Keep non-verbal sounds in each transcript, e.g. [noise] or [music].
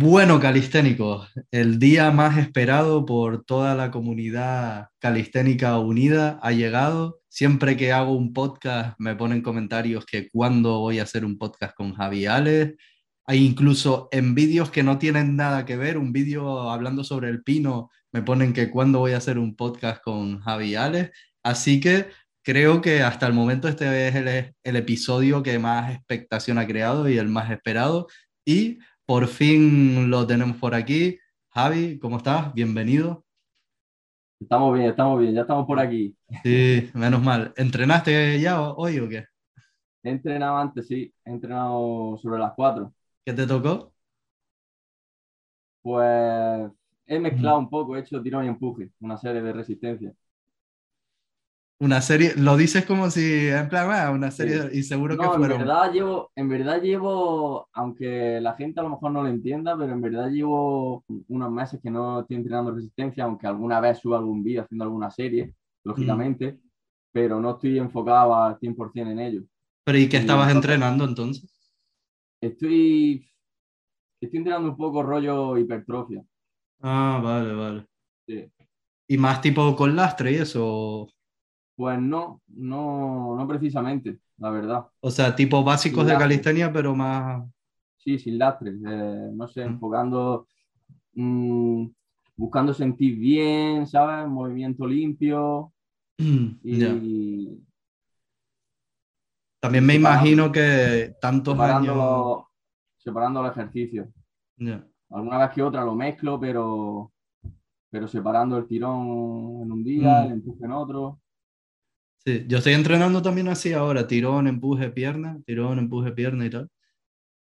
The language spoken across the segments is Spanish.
Bueno, calisténicos, el día más esperado por toda la comunidad calisténica unida ha llegado. Siempre que hago un podcast me ponen comentarios que cuándo voy a hacer un podcast con Javi Alex. Hay incluso en vídeos que no tienen nada que ver, un vídeo hablando sobre el pino, me ponen que cuándo voy a hacer un podcast con Javi Alex. Así que creo que hasta el momento este es el, el episodio que más expectación ha creado y el más esperado. Y por fin lo tenemos por aquí. Javi, ¿cómo estás? Bienvenido. Estamos bien, estamos bien, ya estamos por aquí. Sí, menos mal. ¿Entrenaste ya hoy o qué? He entrenado antes, sí. He entrenado sobre las 4. ¿Qué te tocó? Pues he mezclado un poco, he hecho tirón y empuje, una serie de resistencia. Una serie, lo dices como si, en plan, ah, una serie, y seguro que fueron. En verdad, llevo, en verdad llevo, aunque la gente a lo mejor no lo entienda, pero en verdad llevo unos meses que no estoy entrenando resistencia, aunque alguna vez subo algún vídeo haciendo alguna serie, lógicamente, mm. pero no estoy enfocado al 100% en ello. ¿Pero y qué estabas entrenando entonces? Estoy, estoy entrenando un poco rollo hipertrofia. Ah, vale, vale. Sí. ¿Y más tipo con lastre y eso? Pues no, no, no precisamente, la verdad. O sea, tipo básicos de calistenia, pero más. Sí, sin lastre. Eh, no sé, enfocando, mm, buscando sentir bien, ¿sabes? Movimiento limpio. y. También me imagino que tantos separando años. Separando los ejercicios. Alguna vez que otra lo mezclo, pero, pero separando el tirón en un día, mm. el empuje en otro. Sí, yo estoy entrenando también así ahora, tirón, empuje, pierna, tirón, empuje, pierna y tal.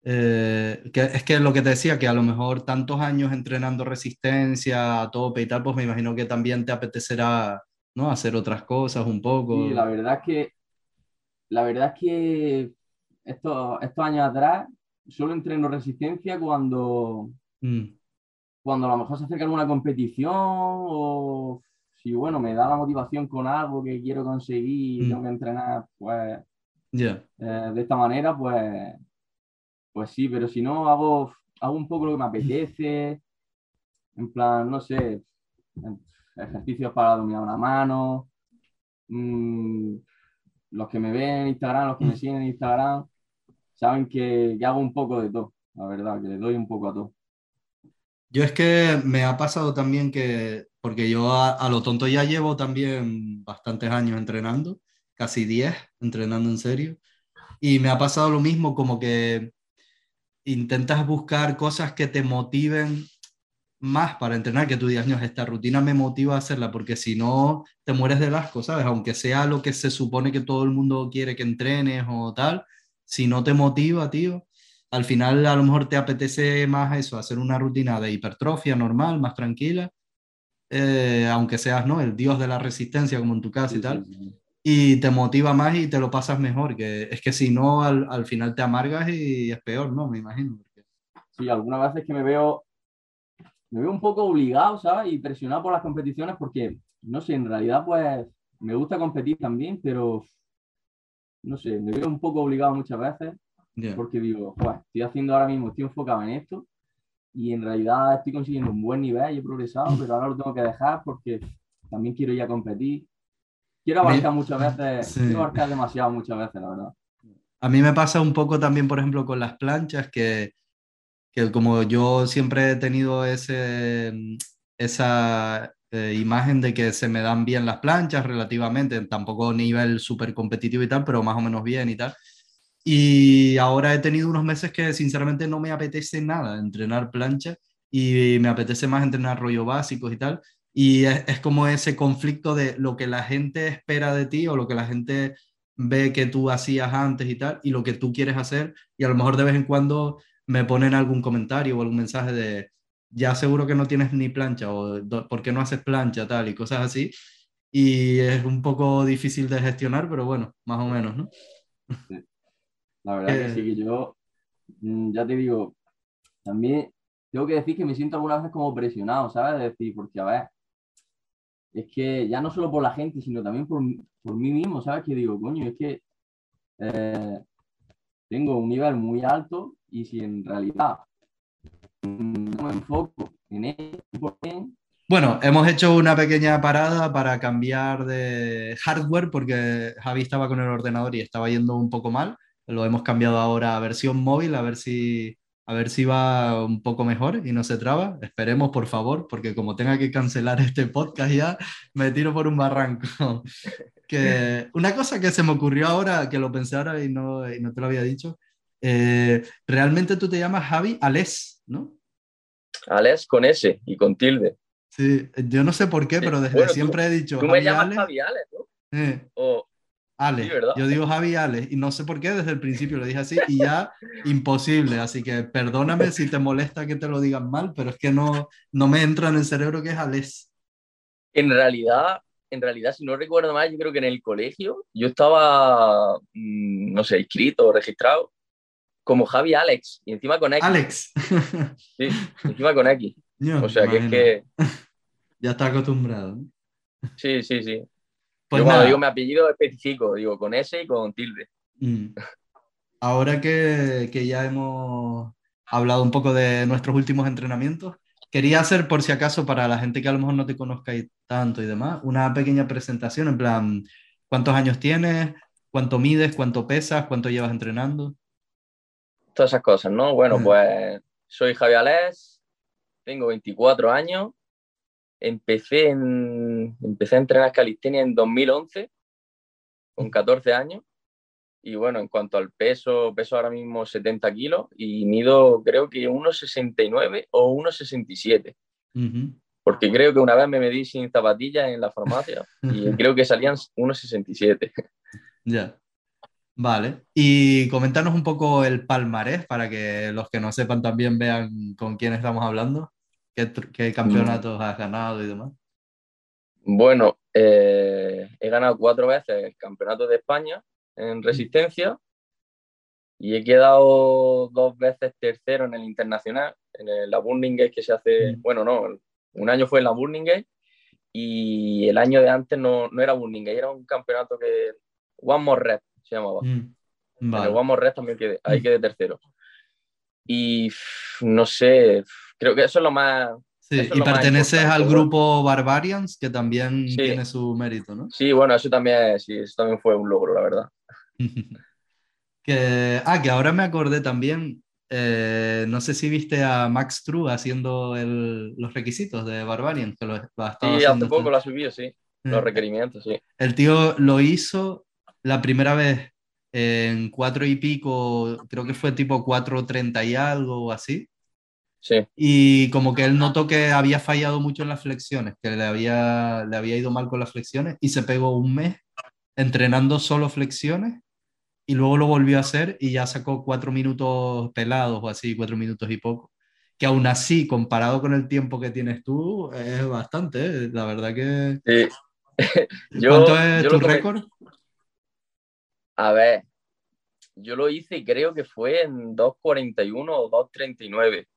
Eh, que es que lo que te decía, que a lo mejor tantos años entrenando resistencia a tope y tal, pues me imagino que también te apetecerá, ¿no? Hacer otras cosas un poco. Sí, la verdad es que, la verdad es que estos, estos años atrás solo entreno resistencia cuando, mm. cuando a lo mejor se acerca alguna competición o si bueno, me da la motivación con algo que quiero conseguir y mm. tengo que entrenar, pues eh, de esta manera, pues, pues sí, pero si no, hago, hago un poco lo que me apetece, en plan, no sé, ejercicios para dominar una mano, mm, los que me ven en Instagram, los que me mm. siguen en Instagram, saben que, que hago un poco de todo, la verdad, que le doy un poco a todo. Yo es que me ha pasado también que, porque yo a, lo tonto ya llevo también bastantes años entrenando, casi 10 entrenando en serio, y me ha pasado lo mismo, como que intentas buscar cosas que te motiven más para entrenar, que tú digas, no, esta rutina me motiva a hacerla, porque si no, te mueres de asco, ¿sabes? Aunque sea lo que se supone que todo el mundo quiere que entrenes o tal, si no te motiva, tío, al final a lo mejor te apetece más eso, hacer una rutina de hipertrofia normal, más tranquila, eh, aunque seas ¿no? el dios de la resistencia como en tu caso y tal, y te motiva más y te lo pasas mejor, que es que si no al, al final te amargas y es peor, ¿no? Me imagino. Sí, algunas veces que me veo, me veo un poco obligado, ¿sabes? Y presionado por las competiciones porque, no sé, en realidad pues me gusta competir también, pero no sé, me veo un poco obligado muchas veces porque digo, estoy haciendo ahora mismo, estoy enfocado en esto y en realidad estoy consiguiendo un buen nivel y he progresado, pero ahora lo tengo que dejar porque también quiero ir a competir. Quiero abarcar muchas [laughs] veces, quiero abarcar demasiado muchas veces, la verdad. A mí me pasa un poco también, por ejemplo, con las planchas, que, que como yo siempre he tenido ese, esa eh, imagen de que se me dan bien las planchas relativamente, tampoco nivel súper competitivo y tal, pero más o menos bien y tal. Y ahora he tenido unos meses que sinceramente no me apetece nada entrenar plancha y me apetece más entrenar rollo básicos y tal. Y es, como ese conflicto de lo que la gente espera de ti o lo que la gente ve que tú hacías antes y tal, y lo que tú quieres hacer. Y a lo mejor de vez en cuando me ponen algún comentario o algún mensaje de, ya seguro que no tienes ni plancha o por qué no haces plancha tal y cosas así. Y es un poco difícil de gestionar, pero bueno, más o menos, ¿no? La verdad que sí, que yo, mm, ya te digo, también tengo que decir que me siento algunas veces como presionado, ¿sabes? De decir, porque a ver, es que ya no solo por la gente, sino también por, por mí mismo, ¿sabes? Que digo, coño, es que eh, tengo un nivel muy alto y si en realidad mm, me enfoco en él. Bueno, hemos hecho una pequeña parada para cambiar de hardware porque Javi estaba con el ordenador y estaba yendo un poco mal. Lo hemos cambiado ahora a versión móvil, a ver si, a ver si va un poco mejor y no se traba. Esperemos, por favor, porque como tenga que cancelar [laughs] este podcast ya, me tiro por un barranco. [laughs] que una cosa que se me ocurrió ahora, que lo pensé ahora y no, y no te lo había dicho, eh, realmente tú te llamas Javi Ales, ¿no? Ales con S y con tilde. Sí, yo no sé por qué, pero desde siempre he dicho. Tú me llamas Javi Ales, ¿no? Eh. O... Ale, yo digo Javi Ale y no sé por qué desde el principio lo dije así y ya [laughs] imposible, así que perdóname si te molesta que te lo digan mal, pero es que no, no me entra en el cerebro que es Ales. En realidad, en realidad, si no recuerdo mal, yo creo que en el colegio yo estaba, mm, no sé, inscrito, registrado como Javi Alex, y encima con X. Alex. Sí, encima con X. [laughs] o sea, que es que... [laughs] Ya está acostumbrado. Sí, sí, sí. Pues Yo cuando digo mi apellido específico, digo con S y con tilde. Mm. Ahora que, que ya hemos hablado un poco de nuestros últimos entrenamientos, quería hacer, por si acaso, para la gente que a lo mejor no te conozca tanto y demás, una pequeña presentación en plan, ¿cuántos años tienes? ¿Cuánto mides? ¿Cuánto pesas? ¿Cuánto llevas entrenando? todas esas cosas, ¿no? Bueno, pues soy Javier Alés, tengo 24 años, empecé, en, empecé a entrenar calistenia en 2011, con 14 años, y bueno, en cuanto al peso, peso ahora mismo 70 kilos y mido creo que 1,69 o 1,67. Porque creo que una vez me medí sin zapatillas en la farmacia y [laughs] creo que salían 1,67. Ya. Vale, y comentarnos un poco el palmarés para que los que no sepan también vean con quién estamos hablando, qué, campeonatos has ganado y demás. Bueno, eh, he ganado cuatro veces el campeonato de España en resistencia y he quedado dos veces tercero en el internacional, en la Burning Gate que se hace, bueno, no, un año fue en la Burning Gate y el año de antes no, no era Burning Gate, era un campeonato que, One More Red, se llamaba. Mm, vale. En el Red también quedé, ahí quedé tercero. Y no sé, creo que eso es lo más. Sí, y perteneces al grupo Barbarians, que también tiene su mérito, ¿no? Sí, bueno, eso también, sí, eso también fue un logro, la verdad. [laughs] que, ah, que ahora me acordé también, eh, no sé si viste a Max True haciendo el, los requisitos de Barbarians. Que lo, sí, hace poco lo ha subido, sí. Los eh, requerimientos, sí. El tío lo hizo la primera vez en cuatro y pico, creo que fue tipo 4.30 y algo o así. Sí. Y como que él notó que había fallado mucho en las flexiones, que le había, le había ido mal con las flexiones y se pegó un mes entrenando solo flexiones y luego lo volvió a hacer y ya sacó cuatro minutos pelados o así, cuatro minutos y poco. Que aún así, comparado con el tiempo que tienes tú, es bastante, ¿eh? la verdad que... Sí. [laughs] ¿Cuánto es tu récord? A ver, yo lo hice y creo que fue en 2.41 o 2.39.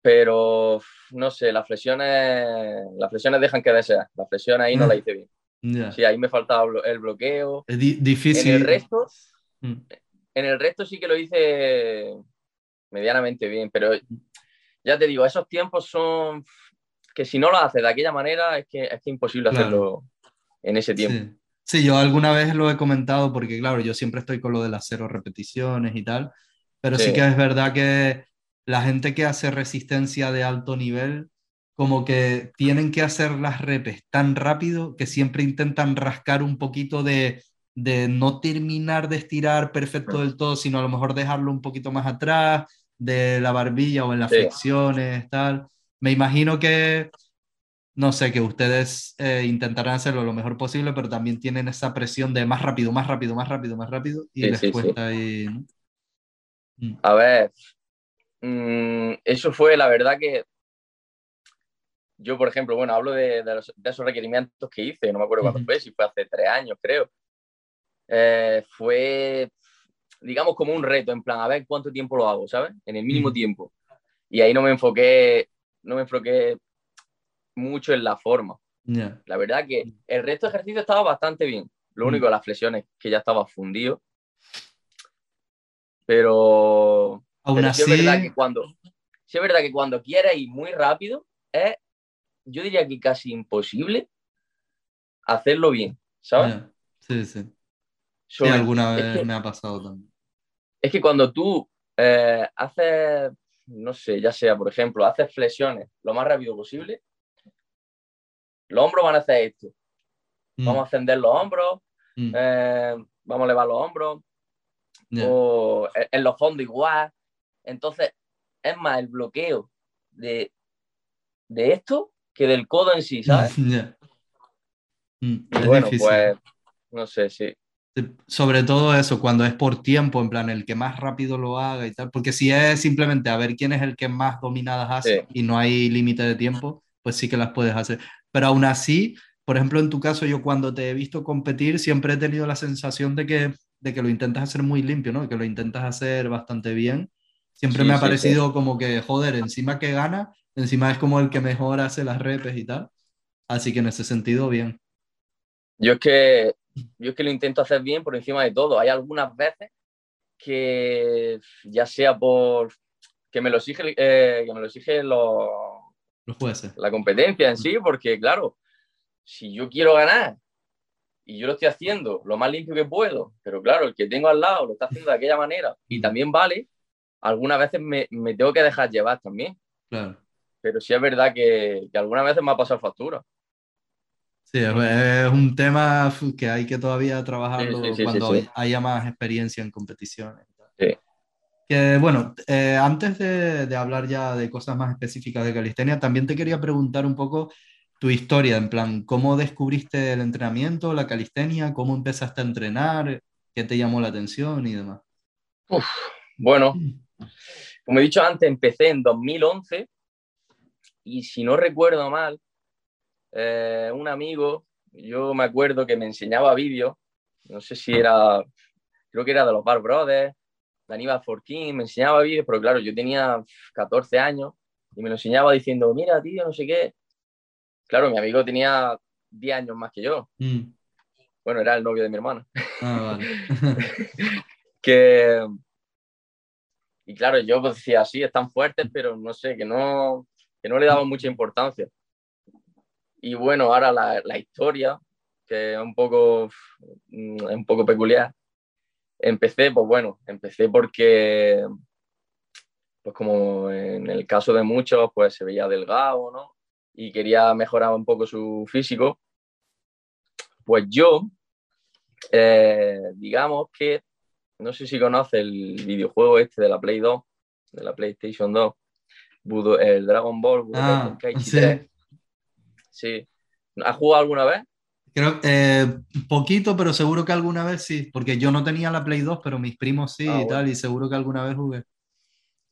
Pero no sé, las flexiones, las flexiones dejan que desear. La flexión ahí no la mm. hice bien. Sí, ahí me faltaba el bloqueo. Es difícil. En el resto, mm. en el resto sí que lo hice medianamente bien, pero ya te digo, esos tiempos son que si no lo haces de aquella manera es que es imposible hacerlo en ese tiempo. Sí, yo alguna vez lo he comentado porque, claro, yo siempre estoy con lo de las cero repeticiones y tal, pero sí. que es verdad que la gente que hace resistencia de alto nivel, como que tienen que hacer las repes tan rápido que siempre intentan rascar un poquito de, de no terminar de estirar perfecto del todo, sino a lo mejor dejarlo un poquito más atrás de la barbilla o en las flexiones, tal. Me imagino que no sé, que ustedes eh, intentarán hacerlo lo mejor posible, pero también tienen esa presión de más rápido, más rápido, más rápido, más rápido, y les cuesta ahí. Mm. A ver, mm, eso fue la verdad que yo, por ejemplo, bueno, hablo de, esos requerimientos que hice, no me acuerdo cuándo fue, si fue hace tres años, creo. Eh, fue, digamos, como un reto, en plan, a ver cuánto tiempo lo hago, ¿sabes? En el mínimo tiempo. Y ahí no me enfoqué, no me enfoqué mucho en la forma. La verdad que el resto de ejercicio estaba bastante bien. Lo único las flexiones que ya estaba fundido. Pero, Aún así, es verdad que cuando, sí es verdad que cuando quieres ir muy rápido, es, yo diría que casi imposible hacerlo bien, ¿sabes? Sí, sí. sí, alguna vez me ha pasado también. Es que cuando tú eh, haces, no sé, ya sea, por ejemplo, haces flexiones lo más rápido posible, los hombros van a hacer esto. Mm. Vamos a ascender los hombros, mm. eh, vamos a elevar los hombros, o en los fondos igual. Entonces, es más el bloqueo de, de esto que del codo en sí, ¿sabes? [laughs] Mm, bueno, pues, no sé, sí. Sobre todo eso, cuando es por tiempo, en plan, el que más rápido lo haga y tal, porque si es simplemente a ver quién es el que más dominadas hace y no hay límite de tiempo, pues sí que las puedes hacer. Pero aún así, por ejemplo, en tu caso, yo cuando te he visto competir, siempre he tenido la sensación de que, de que lo intentas hacer muy limpio, ¿no? Que lo intentas hacer bastante bien. Siempre me ha parecido como que, joder, encima que gana, encima es como el que mejor hace las repes y tal. Así que en ese sentido, bien. Yo es que, yo es que lo intento hacer bien por encima de todo. Hay algunas veces que, ya sea por que me lo exige, eh, que me lo exige los, los jueces. La competencia en sí, porque claro, si yo quiero ganar y yo lo estoy haciendo lo más limpio que puedo, pero claro, el que tengo al lado lo está haciendo de aquella manera y también vale, algunas veces me, me tengo que dejar llevar también. Claro. Pero sí es verdad que, que algunas veces me ha pasado factura. Sí, es un tema que hay que todavía trabajarlo cuando haya más experiencia en competiciones. Que bueno, eh, antes de, de, hablar ya de cosas más específicas de calistenia, también te quería preguntar un poco tu historia, en plan, ¿cómo descubriste el entrenamiento, la calistenia? ¿Cómo empezaste a entrenar? ¿Qué te llamó la atención y demás? bueno, como he dicho antes, empecé en 2011 y si no recuerdo mal, eh, un amigo, yo me acuerdo que me enseñaba vídeos, no sé si era, creo que era de los Bar Brothers, de Aníbal Fortín, me enseñaba vídeos, pero claro, yo tenía 14 años y me lo enseñaba diciendo, mira, tío, no sé qué. Claro, mi amigo tenía 10 años más que yo. Mm. Bueno, era el novio de mi hermana. Ah, [laughs] que... Y claro, yo pues decía, sí, están fuertes, pero no sé, que no, que no le daba mucha importancia. Y bueno, ahora la, la historia, que es un poco, mm, un poco peculiar. Empecé, pues bueno, empecé porque, pues como en el caso de muchos, pues se veía delgado, ¿no? Y quería mejorar un poco su físico. Pues yo, eh, digamos que, no sé si conoce el videojuego este de la Play 2, de la PlayStation 2, el Dragon Ball, ah, Sí. ¿Has jugado alguna vez? Creo eh, poquito, pero seguro que alguna vez sí, porque yo no tenía la Play 2, pero mis primos sí ah, y tal, y seguro que alguna vez jugué.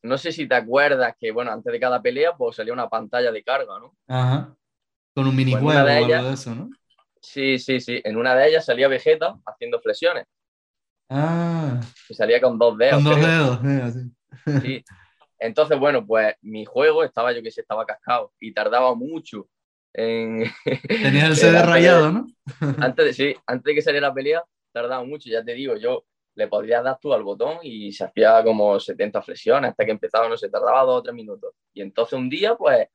No sé si te acuerdas que, bueno, antes de cada pelea, pues salía una pantalla de carga, ¿no? Ajá. Con un pues minijuego o algo de eso, ¿no? Sí, sí, sí. En una de ellas salía Vegeta haciendo flexiones. Ah. Y salía con dos dedos. Con dos dedos, eh, Sí. Entonces, bueno, pues mi juego estaba, yo que sé, estaba cascado y tardaba mucho [laughs] Tenías el CD rayado, ¿no? [laughs] antes, de, sí, antes de que saliera la pelea, tardaba mucho, ya te digo, yo le podría dar tú al botón y se hacía como 70 flexiones hasta que empezaba, no sé, tardaba dos o tres minutos. Y entonces un día, pues,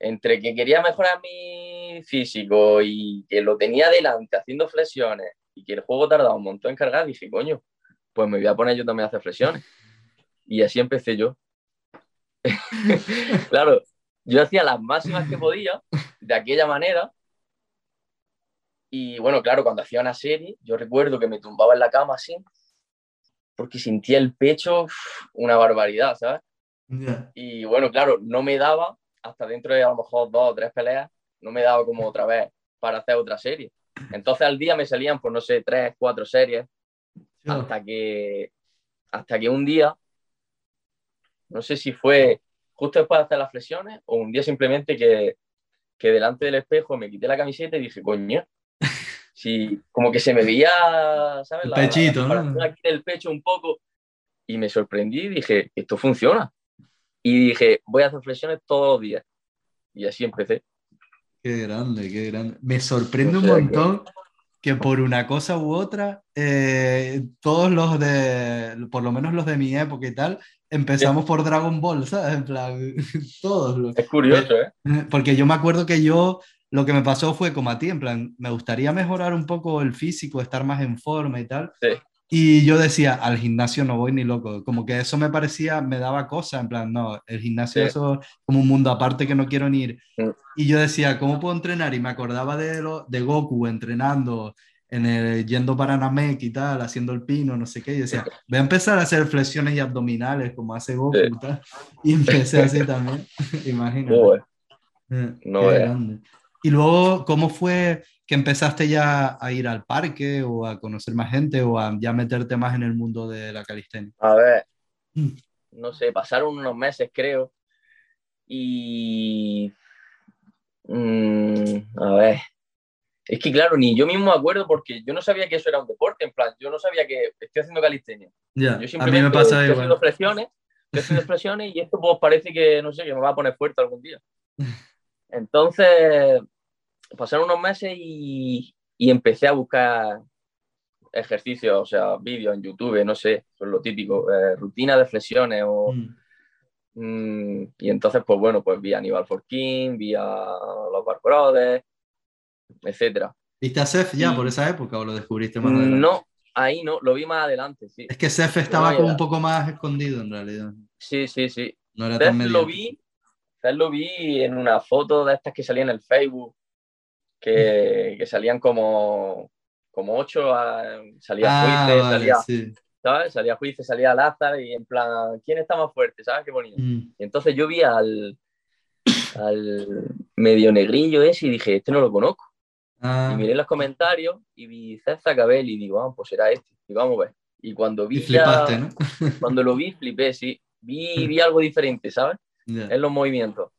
entre que quería mejorar mi físico y que lo tenía delante haciendo flexiones y que el juego tardaba un montón en cargar, dije, coño, pues me voy a poner yo también a hacer flexiones. Y así empecé yo. [laughs] claro, yo hacía las máximas que podía de aquella manera. Y bueno, claro, cuando hacía una serie, yo recuerdo que me tumbaba en la cama así, porque sentía el pecho una barbaridad, ¿sabes? Y bueno, claro, no me daba, hasta dentro de a lo mejor dos o tres peleas, no me daba como otra vez para hacer otra serie. Entonces al día me salían, pues no sé, tres, cuatro series, hasta que, hasta que un día, no sé si fue justo después de hacer las flexiones o un día simplemente que, que delante del espejo me quité la camiseta y dije, coño, [laughs] si como que se me veía, ¿sabes? El pechito, ¿no? Aquí del pecho un poco y me sorprendí y dije, esto funciona. Y dije, voy a hacer flexiones todos los días. Y así empecé. Qué grande, qué grande. Me sorprende un montón que por una cosa u otra, eh, todos los de, por lo menos los de mi época y tal, empezamos por Dragon Ball, ¿sabes? En plan, [laughs] todos. Es curioso, ¿eh? Porque yo me acuerdo que yo, lo que me pasó fue como a ti, en plan, me gustaría mejorar un poco el físico, estar más en forma y tal. Sí. Y yo decía, al gimnasio no voy ni loco. Como que eso me parecía, me daba cosa, en plan, no, el gimnasio eso es como un mundo aparte que no quiero ni ir. Mm. Y yo decía, ¿cómo puedo entrenar? Y me acordaba de, lo, de Goku entrenando, en el, yendo para Namek y tal, haciendo el pino, no sé qué. Y decía, voy a empezar a hacer flexiones y abdominales como hace Goku y tal. Y empecé así también, [laughs] imagínate. Eh, no, grande. Y luego, ¿cómo fue? Que empezaste ya a ir al parque o a conocer más gente o a ya meterte más en el mundo de la calistenia? A ver, mm. no sé, pasaron unos meses creo y... Mm, a ver, es que claro, ni yo mismo me acuerdo porque yo no sabía que eso era un deporte, en plan, yo no sabía que estoy haciendo calistenia. Ya, yo a mí me pasa estoy haciendo flexiones, estoy haciendo flexiones y esto pues parece que, no sé, que me va a poner fuerte algún día. [laughs] Entonces, pasaron unos meses y, empecé a buscar ejercicios, o sea, vídeos en YouTube, no sé, lo típico, eh, rutina de flexiones o... Mm. Mm, y entonces, pues bueno, pues vi a Aníbal Forkin, vi a los Bar Brothers, etc. ¿Viste a Seth ya por esa época o lo descubriste más adelante? No, ahí no, lo vi más adelante, sí. Es que Seth estaba como un poco más escondido en realidad. Sí, sí, sí. No era tan lo vi, lo vi en una foto de estas que salían en el Facebook, que, salían como, como ocho, salía ah, Juice, salía, ¿sabes? Salía Juice, salía Lázaro y en plan, ¿quién está más fuerte? ¿Sabes qué bonito? Mm. Y entonces yo vi al, al medio negrillo ese y dije, este no lo conozco. Ah. Y miré los comentarios y vi César Cabel y digo, ah, pues será este. Y vamos a ver. Y cuando vi [laughs] cuando lo vi, flipé, sí. Vi, vi [laughs] algo diferente, ¿sabes? En los movimientos.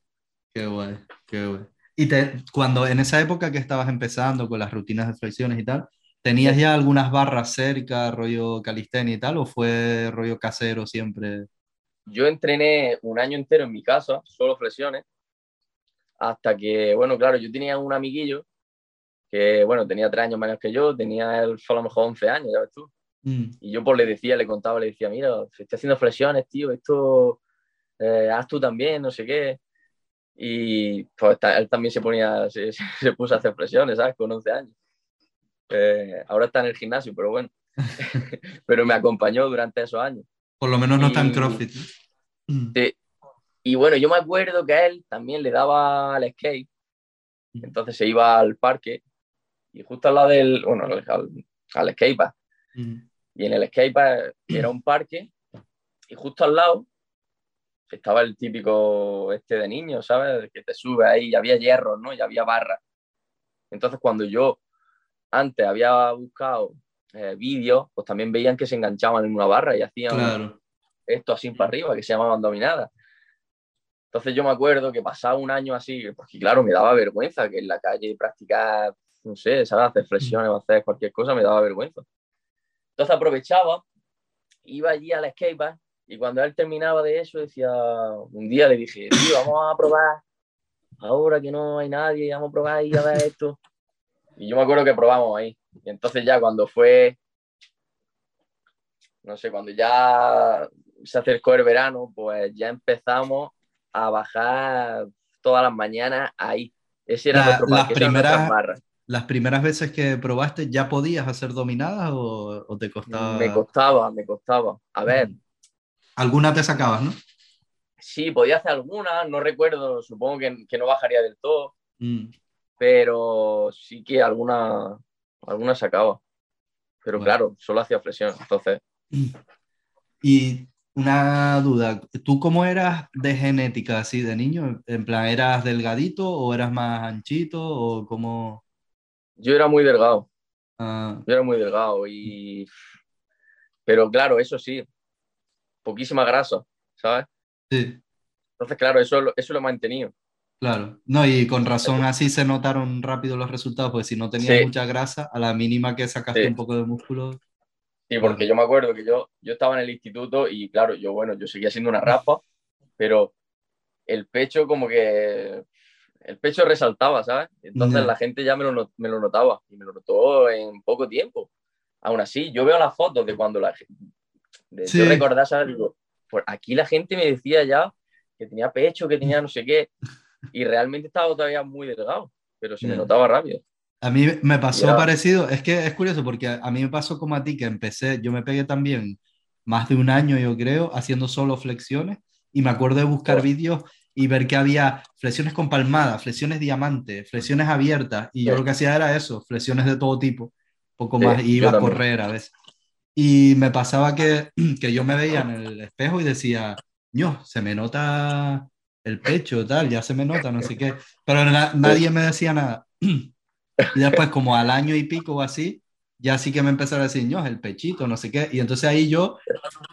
Qué guay, qué guay. Y te, cuando en esa época que estabas empezando con las rutinas de flexiones y tal, ¿tenías ya algunas barras cerca, rollo calistenia y tal, o fue rollo casero siempre? Yo entrené un año entero en mi casa, solo flexiones, hasta que, bueno, claro, yo tenía un amiguillo que, bueno, tenía tres años menos que yo, tenía él a lo mejor 11 años, ya ves tú. Mm. Y yo pues le decía, le contaba, le decía, mira, estoy haciendo flexiones, tío, esto, eh, haz tú también, no sé qué. Y pues él también se ponía, se, [laughs] se, puso a hacer flexiones, ¿sabes? Con 11 años. Eh, ahora está en el gimnasio, pero bueno. [laughs] pero me acompañó durante esos años. Por lo menos no está en CrossFit. Sí. Y bueno, yo me acuerdo que a él también le daba al skate. Entonces se iba al parque y justo al lado del, bueno, al, al skatepark. Y en el skatepark era un parque y justo al lado estaba el típico este de niño, ¿sabes? Que te sube ahí y había hierro, ¿no? Y había barras. Entonces, cuando yo antes había buscado eh, vídeos, pues también veían que se enganchaban en una barra y hacían esto así para arriba, que se llamaban dominadas. Entonces yo me acuerdo que pasaba un año así, porque claro, me daba vergüenza que en la calle practicar, no sé, ¿sabes? Hacer flexiones o hacer cualquier cosa, me daba vergüenza. Entonces aprovechaba, iba allí a la skatepark y cuando él terminaba de eso, decía, un día le dije, tío, vamos a probar, ahora que no hay nadie, vamos a probar y a ver esto. Y yo me acuerdo que probamos ahí. Y entonces ya cuando fue, no sé, cuando ya se acercó el verano, pues ya empezamos a bajar todas las mañanas ahí. Ese era nuestro las primeras, las primeras veces que probaste, ¿ya podías hacer dominadas o, o, te costaba? Me costaba, me costaba. A ver, Alguna te sacabas, ¿no? Sí, podía hacer alguna, no recuerdo, supongo que, que no bajaría del todo, mm. pero sí que alguna, alguna sacaba. Pero claro, solo hacía flexión, entonces. Y una duda, ¿tú cómo eras de genética así de niño? En plan, ¿eras delgadito o eras más anchito o cómo? Yo era muy delgado. Ah. Yo era muy delgado y... Pero claro, eso sí, poquísima grasa, ¿sabes? Sí. Entonces, claro, eso, eso lo he mantenido. Claro, no, y con razón así se notaron rápido los resultados, porque si no tenías mucha grasa, a la mínima que sacaste un poco de músculo. Sí, porque yo me acuerdo que yo, yo estaba en el instituto y claro, yo bueno, yo seguía siendo una raspa, pero el pecho como que el pecho resaltaba, ¿sabes? Entonces la gente ya me lo, me lo, notaba y me lo notó en poco tiempo. Aún así, yo veo las fotos de cuando la de sí. recordar, ¿sabes? Digo, pues aquí la gente me decía ya que tenía pecho, que tenía no sé qué, y realmente estaba todavía muy delgado, pero se me notaba rápido. A mí me pasó parecido, es que es curioso porque a mí me pasó como a ti que empecé, yo me pegué también más de un año, yo creo, haciendo solo flexiones y me acuerdo de buscar vídeos y ver que había flexiones con palmada, flexiones diamante, flexiones abiertas y yo lo que hacía era eso, flexiones de todo tipo, poco más, iba a correr a veces. Y me pasaba que, [clears throat] que yo me veía en el espejo y decía, no, se me nota el pecho, tal, ya se me nota, no sé qué, pero nadie me decía nada. [clears throat] Y después, como al año y pico o así, ya sí que me empezaron a decir, no, el pechito, no sé qué. Y entonces ahí yo,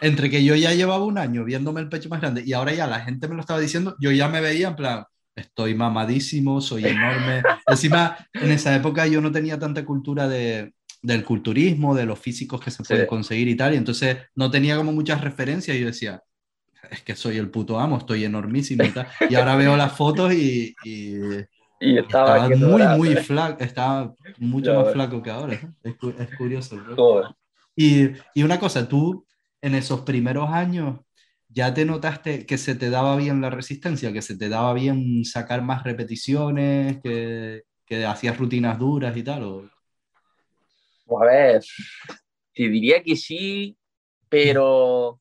entre que yo ya llevaba un año viéndome el pecho más grande y ahora ya la gente me lo estaba diciendo, yo ya me veía en plan, estoy mamadísimo, soy enorme. Encima, en esa época yo no tenía tanta cultura de, del culturismo, de los físicos que se pueden conseguir y tal, y entonces no tenía como muchas referencias y yo decía, es que soy el puto amo, estoy enormísimo y tal. [laughs] Y ahora veo las fotos y, y y estaba, muy, muy flaco, estaba mucho más flaco que ahora. Es, es curioso. Y, y, una cosa, tú en esos primeros años ya te notaste que se te daba bien la resistencia, que se te daba bien sacar más repeticiones, que, que hacías rutinas duras y tal. ¿o? Pues a ver, te diría que sí, pero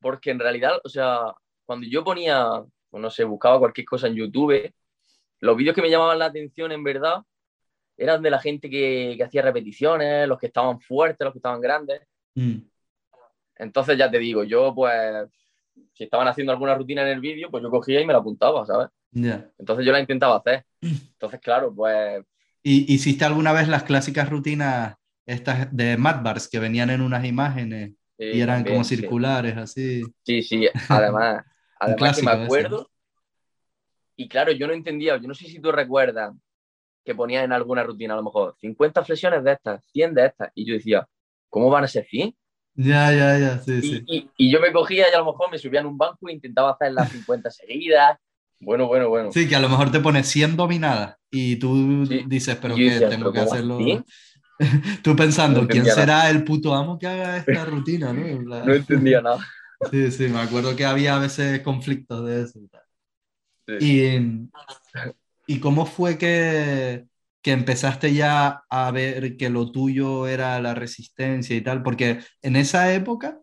porque en realidad, o sea, cuando yo ponía, no sé, buscaba cualquier cosa en YouTube, los vídeos que me llamaban la atención, en verdad, eran de la gente que, que hacía repeticiones, los que estaban fuertes, los que estaban grandes. Mm. Entonces, ya te digo, yo, pues, si estaban haciendo alguna rutina en el vídeo, pues yo cogía y me la apuntaba, ¿sabes? Entonces yo la intentaba hacer. [clears throat] Entonces, claro, pues... ¿Y hiciste alguna vez las clásicas rutinas estas de Bars que venían en unas imágenes y eran como circulares, así? Sí, sí, además, [laughs] además que me acuerdo, y claro, yo no entendía, yo no sé si tú recuerdas que ponía en alguna rutina a lo mejor 50 flexiones de estas, 100 de estas, y yo decía, ¿cómo van a ser 100? Ya, ya, ya, sí, y, sí. Y, yo me cogía y a lo mejor me subía en un banco e intentaba hacer las 50 seguidas. Bueno, bueno, bueno. Sí, que a lo mejor te pones 100 dominadas y tú dices, pero que tengo que hacerlo. [laughs] tú pensando, ¿quién será el puto amo que haga esta rutina? ¿no? no entendía nada. [laughs] Sí, sí, me acuerdo que había a veces conflictos de eso. Tal. Y, ¿Y cómo fue que, que empezaste ya a ver que lo tuyo era la resistencia y tal? Porque en esa época,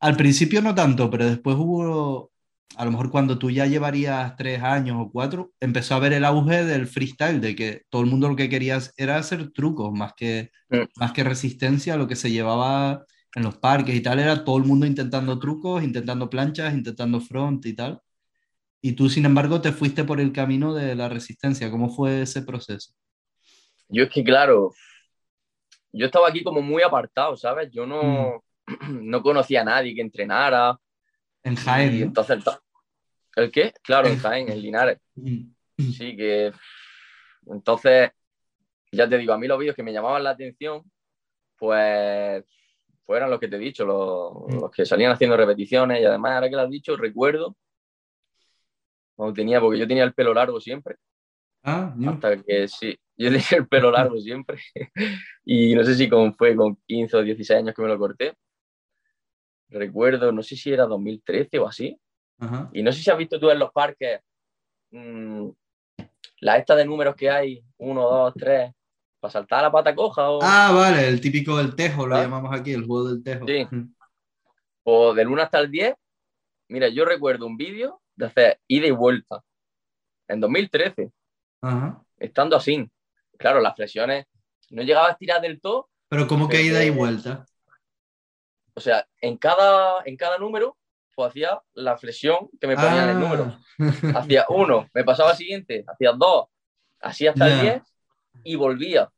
al principio no tanto, pero después hubo, a lo mejor cuando tú ya llevarías tres años o cuatro, empezó a ver el auge del freestyle, de que todo el mundo lo que quería era hacer trucos, más que, mm. más que resistencia, lo que se llevaba en los parques y tal, era todo el mundo intentando trucos, intentando planchas, intentando front y tal. Y tú, sin embargo, te fuiste por el camino de la resistencia. ¿Cómo fue ese proceso? Yo es que, claro, yo estaba aquí como muy apartado, ¿sabes? Yo no, mm. [clears throat] no conocía a nadie que entrenara. En Jaén. entonces, ¿el qué? Claro, en Jaén, en Linares. Mm. Sí, que. Entonces, ya te digo, a mí los vídeos que me llamaban la atención, pues fueron los que te he dicho, los, mm. los que salían haciendo repeticiones y además, ahora que lo has dicho, recuerdo cuando tenía, porque yo tenía el pelo largo siempre. Ah, Hasta que sí, yo tenía el pelo largo siempre. [laughs] y no sé si con, fue con 15 o 16 años que me lo corté. Recuerdo, no sé si era 2013 o así. Y no sé si has visto tú en los parques mmm, la esta de números que hay, 1, 2, 3, para saltar a la pata coja. O... Ah, vale, el típico del tejo, lo ¿Ah? llamamos aquí, el juego del tejo. Sí. O del 1 hasta el 10. Mira, yo recuerdo un vídeo de hacer ida y vuelta en 2013, estando así. Claro, las flexiones no llegaba a estirar del todo. Pero como que ida y vuelta. O sea, en cada, en cada número pues hacía la flexión que me ponía en el número. Ah. Hacía uno, me pasaba al siguiente, hacía dos, así hasta el 10 y volvía.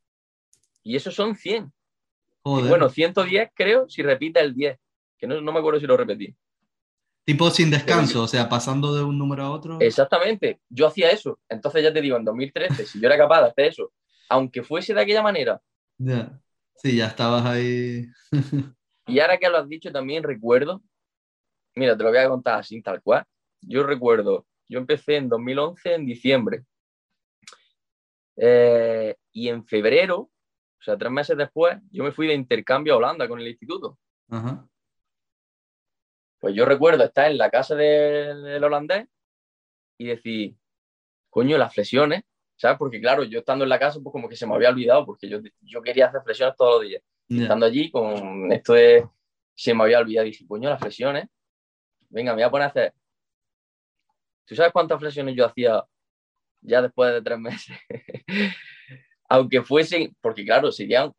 Y eso son 100. bueno, 110 creo si repite el 10, que no, no me acuerdo si lo repetí. Tipo sin descanso, o sea, pasando de un número a otro. Exactamente, yo hacía eso. Entonces ya te digo, en 2013, si yo era capaz de hacer eso, aunque fuese de aquella manera. Ya, sí, ya estabas ahí. Y ahora que lo has dicho también recuerdo, mira, te lo voy a contar así tal cual. Yo recuerdo, yo empecé en 2011, en diciembre. Eh, y en febrero, o sea, tres meses después, yo me fui de intercambio a Holanda con el instituto. Pues yo recuerdo estar en la casa del, holandés y decir, coño, las flexiones, ¿sabes? Porque claro, yo estando en la casa, pues como que se me había olvidado, porque yo, yo quería hacer flexiones todos los días. Estando allí, con esto de, se me había olvidado, dije, coño, las flexiones, venga, me voy a poner a hacer. ¿Tú sabes cuántas flexiones yo hacía ya después de tres meses? [laughs] Aunque fuesen, porque claro, serían,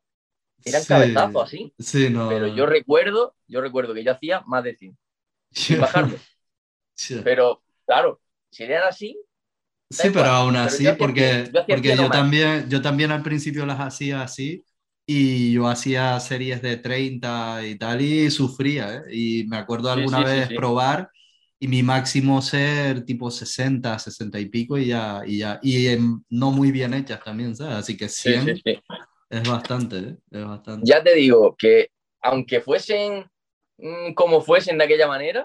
eran cabezazos así. Sí, no. Pero yo recuerdo, yo recuerdo que yo hacía más de 100. Sin bajarme. [laughs] Pero, claro, si eran así. Sí, pero aún así, porque, yo, porque yo también, yo también al principio las hacía así y yo hacía series de 30 y tal y sufría, ¿eh? Y me acuerdo alguna vez probar y mi máximo ser tipo 60, 60 y pico y ya, y ya, y no muy bien hechas también, ¿sabes? Así que 100 es bastante, ¿eh? es bastante. Ya te digo que aunque fuesen mm, como fuesen de aquella manera,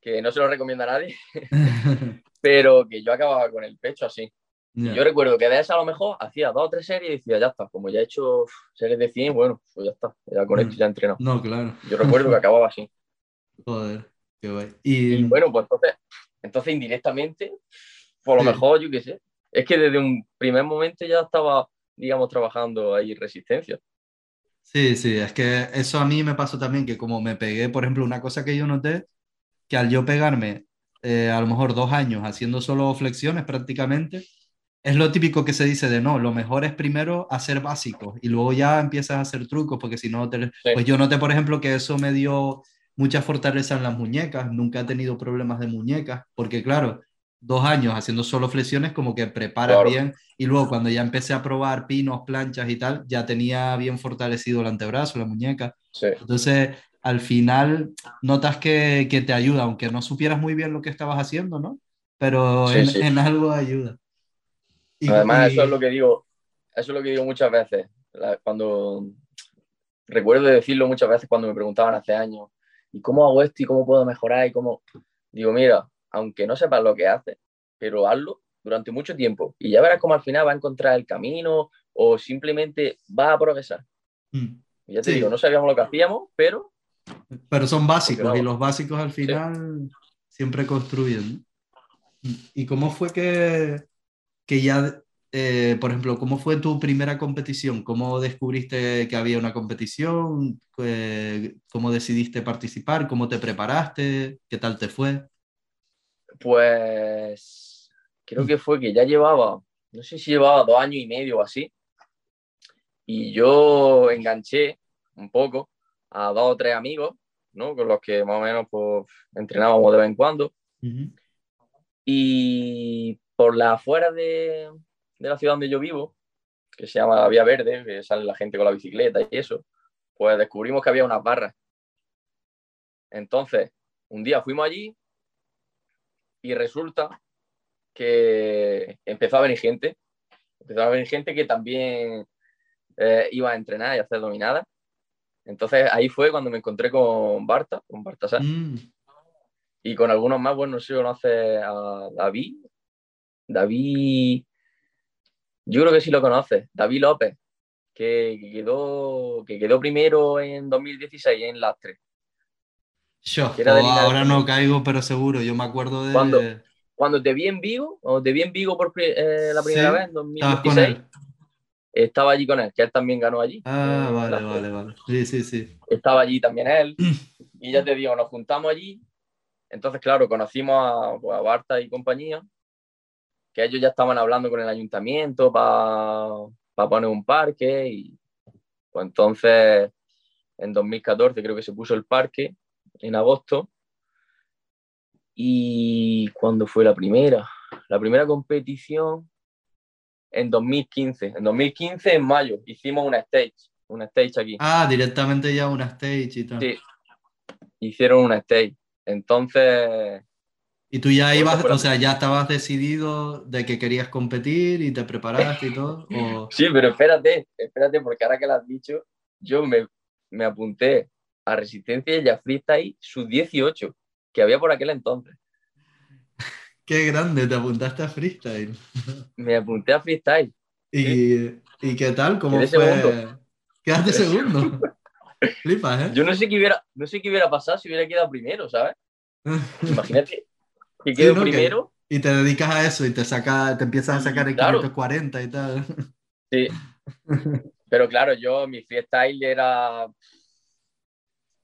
que no se lo recomienda a nadie, [laughs] [laughs] pero que yo acababa con el pecho así. Yo recuerdo que de esa a lo mejor hacía dos o tres series y decía, ya está, como ya he hecho series de 100, bueno, pues ya está, ya con esto ya he entrenado. No, claro. Yo recuerdo que acababa así. [laughs] Joder. Y, bueno, pues entonces, entonces indirectamente, por lo mejor, yo qué sé, es que desde un primer momento ya estaba, digamos, trabajando ahí resistencia. Sí, sí, es que eso a mí me pasó también, que como me pegué, por ejemplo, una cosa que yo noté, que al yo pegarme eh, a lo mejor dos años haciendo solo flexiones prácticamente, es lo típico que se dice de no, lo mejor es primero hacer básicos y luego ya empiezas a hacer trucos, porque si no, te... pues yo noté, por ejemplo, que eso me dio mucha fortaleza en las muñecas, nunca he tenido problemas de muñecas, porque claro, dos años haciendo solo flexiones como que preparas bien y luego cuando ya empecé a probar pinos, planchas y tal, ya tenía bien fortalecido el antebrazo, la muñeca. Entonces, al final notas que, que, te ayuda, aunque no supieras muy bien lo que estabas haciendo, ¿no? Pero en, algo ayuda. Y, Además, eso es lo que digo, eso es lo que digo muchas veces, cuando recuerdo decirlo muchas veces cuando me preguntaban hace años, ¿y cómo hago esto y cómo puedo mejorar? Y cómo... Digo, mira, aunque no sepas lo que haces, pero hazlo durante mucho tiempo y ya verás cómo al final va a encontrar el camino o simplemente va a progresar. Mm. ya te digo, no sabíamos lo que hacíamos, pero... Pero son básicos y los básicos al final siempre construyen. ¿Y cómo fue que, que ya eh, por ejemplo, ¿cómo fue tu primera competición? ¿Cómo descubriste que había una competición? Eh, ¿Cómo decidiste participar? ¿Cómo te preparaste? ¿Qué tal te fue? Pues creo que fue que ya llevaba, no sé si llevaba dos años y medio o así, y yo enganché un poco a dos o tres amigos, ¿no? Con los que más o menos pues, entrenábamos de vez en cuando. Y por la afuera de, de la ciudad donde yo vivo, que se llama Vía Verde, que sale la gente con la bicicleta y eso, pues descubrimos que había unas barras. Entonces, un día fuimos allí y resulta que empezó a venir gente, empezó a venir gente que también eh, iba a entrenar y a hacer dominadas. Entonces ahí fue cuando me encontré con Barta, con Barta mm. Y con algunos más, bueno, no sé si conoce a David. David yo creo que sí lo conoces, David López, que, quedó, que quedó primero en 2016 en Lastre. Yo, ahora no caigo, pero seguro, yo me acuerdo de... Cuando, cuando te vi en Vigo, o te vi en Vigo por eh, la primera vez, en 2016, estaba allí con él, que él también ganó allí. Ah, vale, vale, vale. Sí, sí, sí. Estaba allí también él, [clears throat] y ya te digo, nos juntamos allí, entonces, claro, conocimos a, pues, a Barta y compañía, que ellos ya estaban hablando con el ayuntamiento para poner un parque y pues entonces en 2014 creo que se puso el parque en agosto y cuando fue la primera la primera competición en 2015 en 2015 en mayo hicimos una stage una stage aquí. Ah directamente ya una stage y tal. Sí. Hicieron una stage. Entonces y tú ya ibas, o sea, ya estabas decidido de que querías competir y te preparaste y todo. Sí, pero espérate, espérate, porque ahora que lo has dicho, yo me, me apunté a Resistencia y a Freestyle sus 18, que había por aquel entonces. [laughs] Qué grande, te apuntaste a freestyle. [laughs] Me apunté a freestyle. ¿Y, ¿y qué tal? ¿Cómo fue? Segundo. Quedaste segundo. [laughs] Flipas, ¿eh? Yo no sé qué hubiera, no sé qué hubiera pasado si hubiera quedado primero, ¿sabes? Imagínate que quedo primero. y te dedicas a eso y te saca, te empiezas a sacar el claro. 540 y tal. Sí. [laughs] Pero claro, yo, mi freestyle era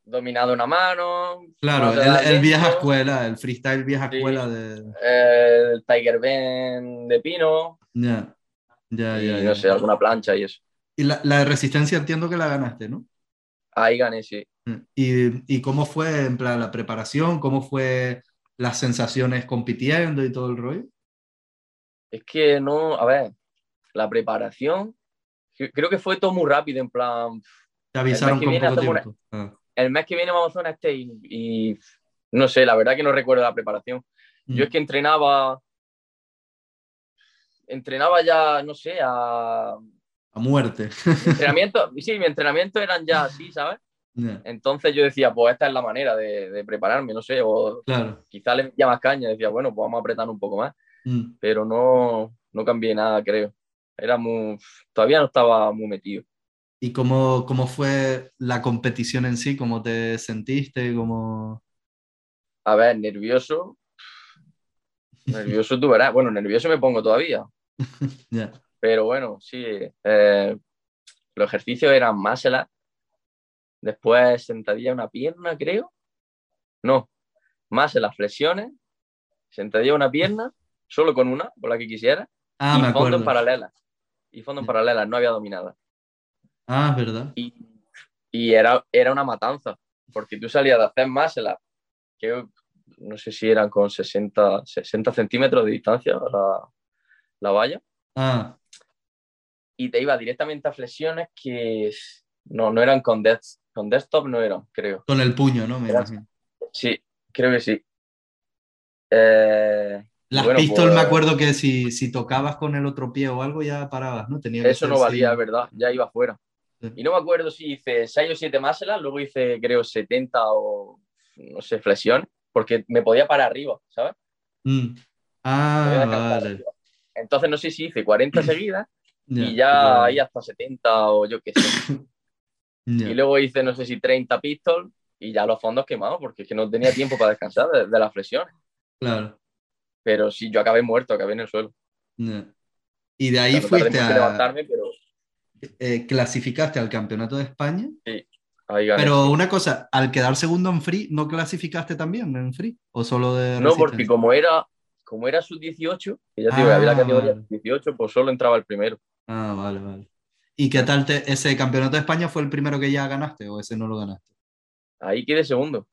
dominado una mano. Claro, el, vieja escuela, el freestyle vieja escuela de. El Tiger Ben de Pino. Ya, ya, ya. No sé, alguna plancha y eso. Y la, la, de resistencia entiendo que la ganaste, ¿no? Ahí gané, sí. Mm. ¿Y, ¿Y, cómo fue en plan la preparación? ¿Cómo fue las sensaciones compitiendo y todo el rollo? Es que no, a ver, la preparación, creo que fue todo muy rápido, en plan. Te avisaron con poco tiempo. Ah el mes que viene vamos a zona este y, no sé, la verdad que no recuerdo la preparación. Yo mm. es que entrenaba, entrenaba ya, no sé, a... A muerte. [laughs] entrenamiento, sí, mi entrenamiento eran ya así, ¿sabes? Entonces yo decía, pues esta es la manera de, prepararme, no sé, o claro. quizá le metía más caña, decía, bueno, pues vamos a apretar un poco más, mm. pero no, no cambié nada, creo. Era muy, todavía no estaba muy metido. ¿Y cómo, cómo fue la competición en sí? ¿Cómo te sentiste? ¿Cómo... A ver, nervioso. Nervioso tú verás. Bueno, nervioso me pongo todavía. [laughs] Pero bueno, sí. Eh, los ejercicios eran más Después sentadilla una pierna, creo. No, más en las flexiones. Sentadilla una pierna, solo con una, por la que quisiera. Ah, y me fondo en paralelas. Y fondo en paralelas, no había dominada. Ah, verdad. Y, y era, era una matanza, porque tú salías de hacer más la que no sé si eran con 60, 60 centímetros de distancia la, la valla. Ah. Y te iba directamente a flexiones que no, no eran con, con desktop, no eran, creo. Con el puño, ¿no? sí, creo que sí. Eh, las bueno, me pues acuerdo que si, si, tocabas con el otro pie o algo ya parabas, ¿no? Tenía eso no valía, ¿verdad? Ya iba fuera. Y no me acuerdo si hice 6 o 7 máselas, luego hice creo 70 o no sé, flexión, porque me podía parar arriba, ¿sabes? Mm. Ah, vale. Entonces no sé si hice 40 seguidas [clears throat] y ya ahí hasta 70 o yo qué sé. [laughs] Y luego hice no sé si 30 pistols y ya los fondos quemados porque es que no tenía tiempo para descansar de, de las flexiones. Claro. Pero sí, yo acabé muerto, acabé en el suelo. Y de ahí fuiste a... levantarme, pero eh, clasificaste al Campeonato de España. Sí, Pero una cosa, al quedar segundo en Free, ¿no clasificaste también en Free? ¿O solo de No, porque como era, como era sub-18, que ya te digo, había la ah, categoría sub-18, pues solo entraba el primero. Ah, vale, vale. ¿Y qué tal ese Campeonato de España fue el primero que ya ganaste o ese no lo ganaste? Ahí quedé segundo.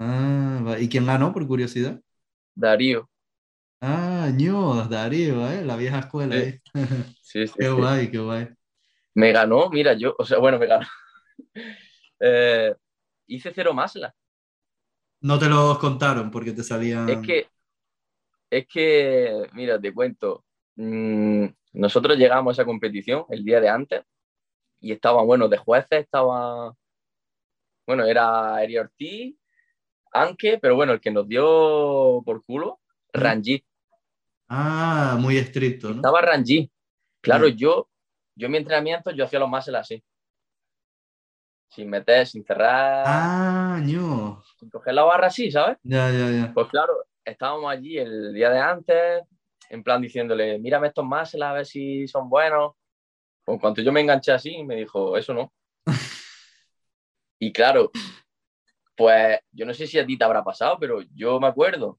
Ah, ¿y quién ganó, por curiosidad? Darío. Ah, ño, Darío, ¿eh? la vieja escuela. Sí, [laughs] sí, qué guay, qué guay. Me ganó, mira, yo, o sea, bueno, me ganó. [laughs] Eh, hice cero más la. No te lo contaron porque te salían. Es que, es que, mira, te cuento. Mm, nosotros llegamos a esa competición el día de antes y estaba, bueno, de jueces estaba, bueno, era Eri Ortiz, Anke, pero bueno, el que nos dio por culo, Ranji. Ah, muy estricto, ¿no? Estaba Ranji. Claro, yo yo en mi entrenamiento yo hacía los muscle así. Sin meter, sin cerrar. Ah, no. Sin coger la barra así, ¿sabes? Ya, ya, ya. Pues claro, estábamos allí el día de antes, en plan diciéndole, mírame estos muscle a ver si son buenos. Pues cuanto yo me enganché así, me dijo, eso no. [laughs] y claro, pues yo no sé si a ti te habrá pasado, pero yo me acuerdo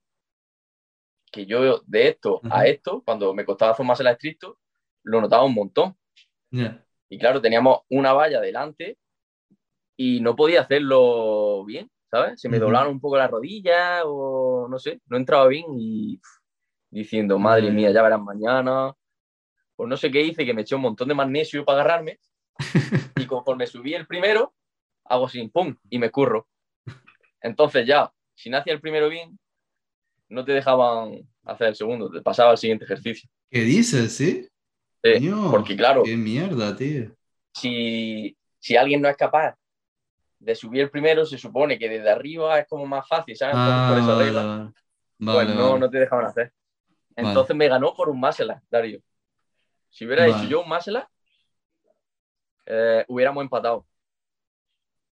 que yo de esto a esto, cuando me costaba hacer más el estricto, lo notaba un montón. Y claro, teníamos una valla delante y no podía hacerlo bien, ¿sabes? Se me doblaron un poco las rodillas o no sé, no entraba bien y diciendo, madre mía, ya verás mañana. Pues no sé qué hice, que me eché un montón de magnesio para agarrarme [laughs] y conforme subí el primero, hago sin pum y me curro. Entonces ya, si no hacía el primero bien, no te dejaban hacer el segundo, te pasaba al siguiente ejercicio. ¿Qué dices, sí? porque claro. Qué mierda, tío. Si, si, alguien no es capaz de subir el primero, se supone que desde arriba es como más fácil, ¿sabes? por eso ah, pues no, no te dejaban hacer. Entonces me ganó por un Masela, Darío. Si hubiera hecho yo un Masela, eh, hubiéramos empatado.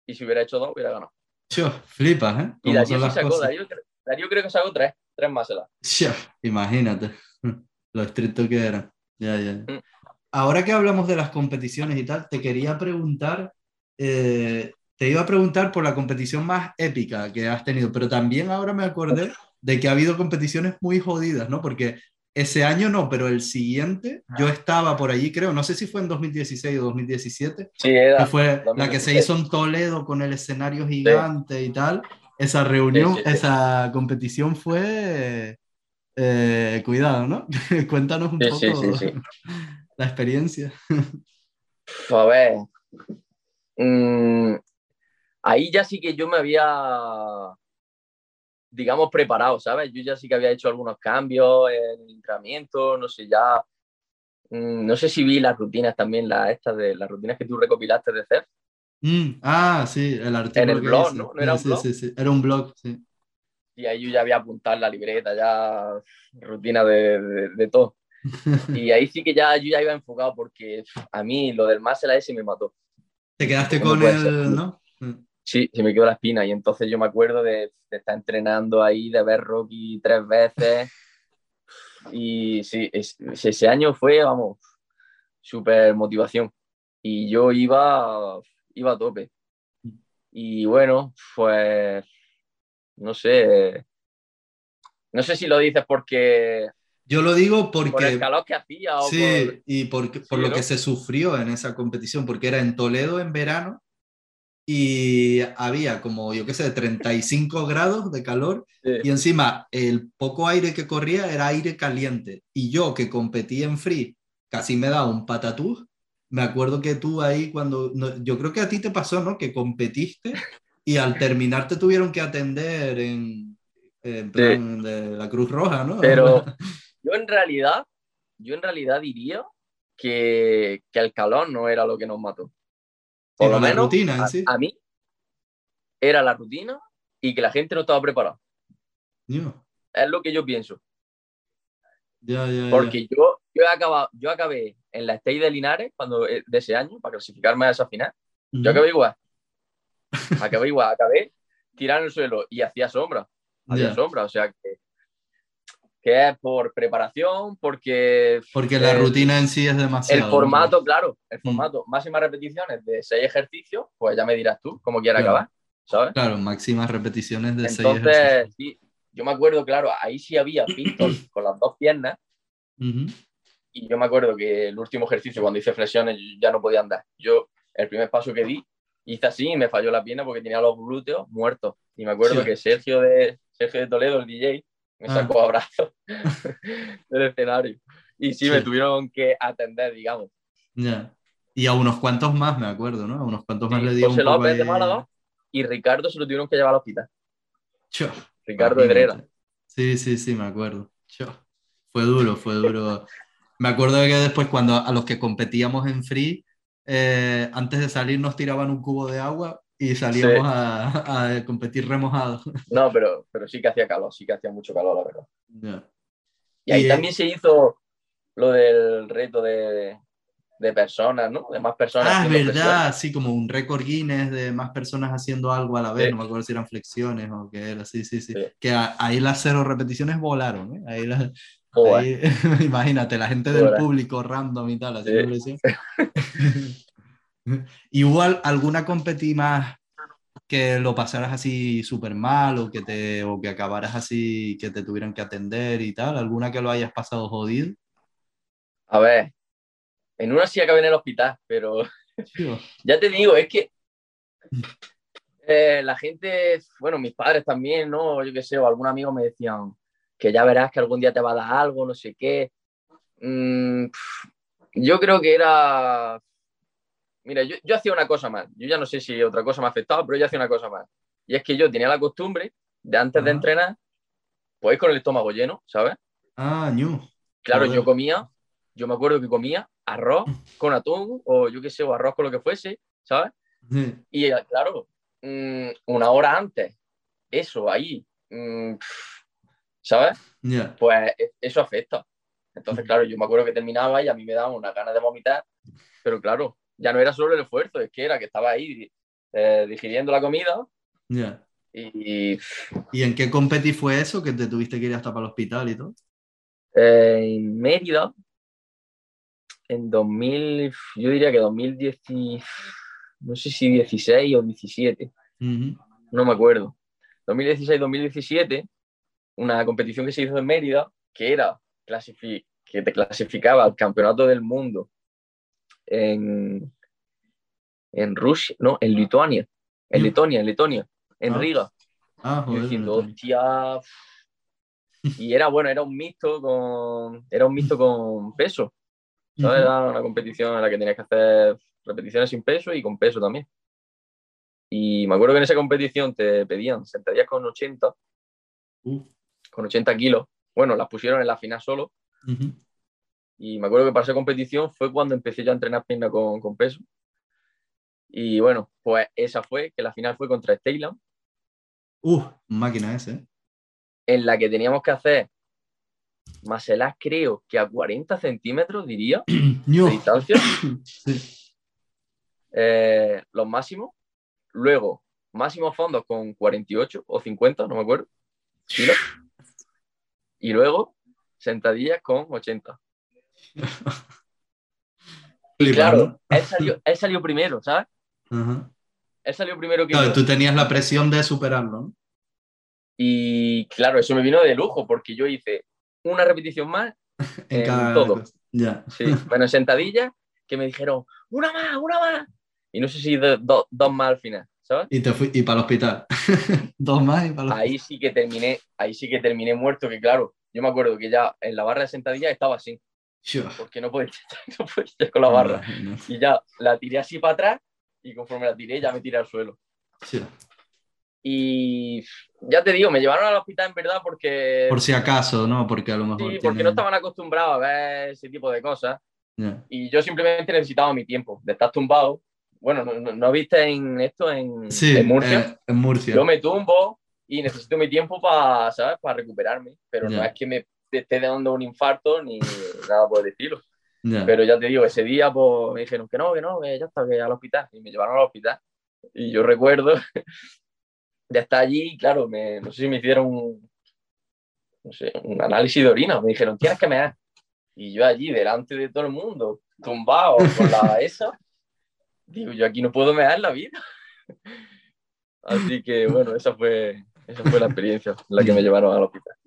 Y si hubiera hecho dos, hubiera ganado. Yo, flipas, ¿eh? Y Darío sí sacó, Darío, creo que sacó tres, tres Masela. imagínate [laughs] lo estricto que era. Ya, ya. Mm. Ahora que hablamos de las competiciones y tal, te quería preguntar, eh, te iba a preguntar por la competición más épica que has tenido, pero también ahora me acordé de que ha habido competiciones muy jodidas, ¿no? Porque ese año no, pero el siguiente yo estaba por allí, creo, no sé si fue en 2016 o 2017, sí, era, que fue la que se hizo en Toledo con el escenario gigante y tal. Esa reunión, esa competición fue, eh, cuidado, ¿no? [laughs] Cuéntanos un poco [laughs] la experiencia. A ver, mm, ahí ya sí que yo me había digamos, preparado, ¿sabes? Yo ya sí que había hecho algunos cambios en el entrenamiento, no sé, ya. Mm, no sé si vi las rutinas también, las estas de las rutinas que tú recopilaste de CEF. Mm, ah, sí, el artículo. En el blog, ¿no? ¿No era un blog? Sí, sí, era un blog, sí. Y ahí yo ya había apuntado la libreta, ya rutina de, de, todo. [laughs] y ahí sí que ya yo ya iba enfocado porque a mí lo del más era ese me mató. Te quedaste con el, ¿no? Sí, se me quedó la espina y entonces yo me acuerdo de, estar entrenando ahí, de ver Rocky tres veces. Y sí, ese año fue, vamos, súper motivación. Y yo iba, iba a tope. Y bueno, pues, no sé, no sé si lo dices porque... Yo lo digo porque... Por el calor que hacía. O sí, y por, por lo que se sufrió en esa competición, porque era en Toledo en verano y había como, yo qué sé, 35 grados de calor y encima el poco aire que corría era aire caliente. Y yo que competí en free, casi me da un patatús. Me acuerdo que tú ahí cuando, yo creo que a ti te pasó, ¿no? Que competiste y al terminar te tuvieron que atender en, en plan de la Cruz Roja, ¿no? Pero [laughs] yo en realidad, yo en realidad diría que, que el calor no era lo que nos mató. Por lo menos rutina, a, mí era la rutina y que la gente no estaba preparada. Es lo que yo pienso. Porque Yo, yo, he acabado, yo acabé en la State de Linares cuando, eh, de ese año para clasificarme a esa final. Yo [laughs] acabé igual. acabé igual, acabé tirando el suelo y hacía sombra. Hacía sombra, o sea que que es por preparación, porque... Porque la rutina en sí es demasiado. El formato, claro, el mm. formato, máximas repeticiones de seis ejercicios, pues ya me dirás tú cómo quieras acabar, ¿sabes? Claro, máximas repeticiones de seis ejercicios. Entonces, sí, yo me acuerdo, claro, ahí sí había pistols [clears throat] con las dos piernas. Y yo me acuerdo que el último ejercicio, cuando hice flexiones, ya no podía andar. Yo, el primer paso que di, hice así y me falló la pierna porque tenía los glúteos muertos. Y me acuerdo que Sergio de, Sergio de Toledo, el DJ, me ah. sacó abrazo [laughs] del escenario. Y sí, me tuvieron que atender, digamos. Ya. Y a unos cuantos más, me acuerdo, ¿no? A unos cuantos más le dio José López de Málaga y Ricardo se lo tuvieron que llevar al hospital. Ricardo Hedrera. Sí, sí, sí, me acuerdo. Fue duro, fue duro. [laughs] me acuerdo que después cuando a los que competíamos en free, eh, antes de salir nos tiraban un cubo de agua y salíamos a, competir remojados. [laughs] No, pero, pero sí que hacía calor, sí que hacía mucho calor, la verdad. Y ahí también se hizo lo del reto de, de personas, ¿no? De más personas. Ah, es verdad, sí, como un récord Guinness de más personas haciendo algo a la vez, no me acuerdo si eran flexiones o qué era, sí, sí, sí. Que ahí las cero repeticiones volaron, ¿eh? Ahí las... [laughs] imagínate, la gente del público random y tal, así [laughs] ¿Y hubo alguna competi más que lo pasaras así súper mal o que, te, o que acabaras así, que te tuvieran que atender y tal? ¿Alguna que lo hayas pasado jodido? A ver, en una sí acabé en el hospital, pero [laughs] ya te digo, es que eh, la gente, bueno, mis padres también, ¿no? Yo qué sé, o algún amigo me decían que ya verás que algún día te va a dar algo, no sé qué. Mm, yo creo que era Mira, yo, hacía una cosa más. Yo ya no sé si otra cosa me ha afectado, pero yo hacía una cosa más. Y es que yo tenía la costumbre de antes de entrenar, pues con el estómago lleno, ¿sabes? Ah, ñu. Claro, yo comía, yo me acuerdo que comía arroz con atún o yo qué sé, o arroz con lo que fuese, ¿sabes? Y eh, claro, mm, una hora antes, eso ahí, mm, ¿sabes? Pues e, eso afecta. Entonces, claro, yo me acuerdo que terminaba y a mí me daba una ganas de vomitar, pero claro, ya no era solo el esfuerzo, es que era que estaba ahí eh, digiriendo la comida. Y, y, en qué competi fue eso? Que te tuviste que ir hasta para el hospital y todo. Eh, en Mérida, en 2000, yo diría que 2010, no sé si 16 o 17, no me acuerdo. 2016-2017, una competición que se hizo en Mérida, que era que te clasificaba al campeonato del mundo en, en Rusia, no, en Lituania, en Letonia, en Letonia, en ah. Riga. Ah, diciendo, hostia. [laughs] Y era bueno, era un mixto con, era un mixto con peso. Era una competición en la que tenías que hacer repeticiones sin peso y con peso también. Y me acuerdo que en esa competición te pedían sentadillas con 80, con 80 kilos. Bueno, las pusieron en la final solo. Y me acuerdo que para esa competición fue cuando empecé yo a entrenar pierna con, con peso. Y bueno, pues esa fue, que la final fue contra Steyland. Uh, máquina ese. ¿eh? En la que teníamos que hacer maselas, creo que a 40 centímetros, diría, [clears throat] de distancia. [clears throat] Eh, los máximos. Luego, máximos fondos con 48 o 50, no me acuerdo. [sniffs] Y luego, sentadillas con 80. [laughs] y claro, él salió, él salió primero, ¿sabes? Él salió primero que claro, tú tenías la presión de superarlo. Y claro, eso me vino de lujo porque yo hice una repetición más [laughs] en, todo. Ya. Sí. Bueno, sentadilla, que me dijeron, una más, una más. Y no sé si dos más al final, ¿sabes? Y, te fui, y para el hospital. [laughs] dos más y para el hospital. Ahí sí que terminé, ahí sí que terminé muerto, que claro, yo me acuerdo que ya en la barra de sentadilla estaba así. Porque no podía, [laughs] no estar con la barra. Y ya la tiré así para atrás y conforme la tiré ya me tiré al suelo. Y ya te digo, me llevaron al hospital en verdad porque... Por si acaso, ¿no? Porque a lo mejor... Sí, porque no estaban acostumbrados a ver ese tipo de cosas. Y yo simplemente necesitaba mi tiempo de estar tumbado. Bueno, ¿no, viste en esto en, en Murcia? en Murcia. Yo me tumbo y necesito mi tiempo para, ¿sabes? Para recuperarme. Pero no es que me esté dando un infarto ni nada por el estilo. Pero ya te digo, ese día pues, me dijeron que no, que no, que ya está, que al hospital. Y me llevaron al hospital. Y yo recuerdo [laughs] de estar allí, claro, me, no sé si me hicieron un, no sé, un análisis de orina. Me dijeron, tienes que mear. Y yo allí, delante de todo el mundo, tumbado con la [laughs] esa, digo, yo aquí no puedo mear la vida. [laughs] Así que, bueno, esa fue, esa fue la experiencia la que me llevaron al hospital.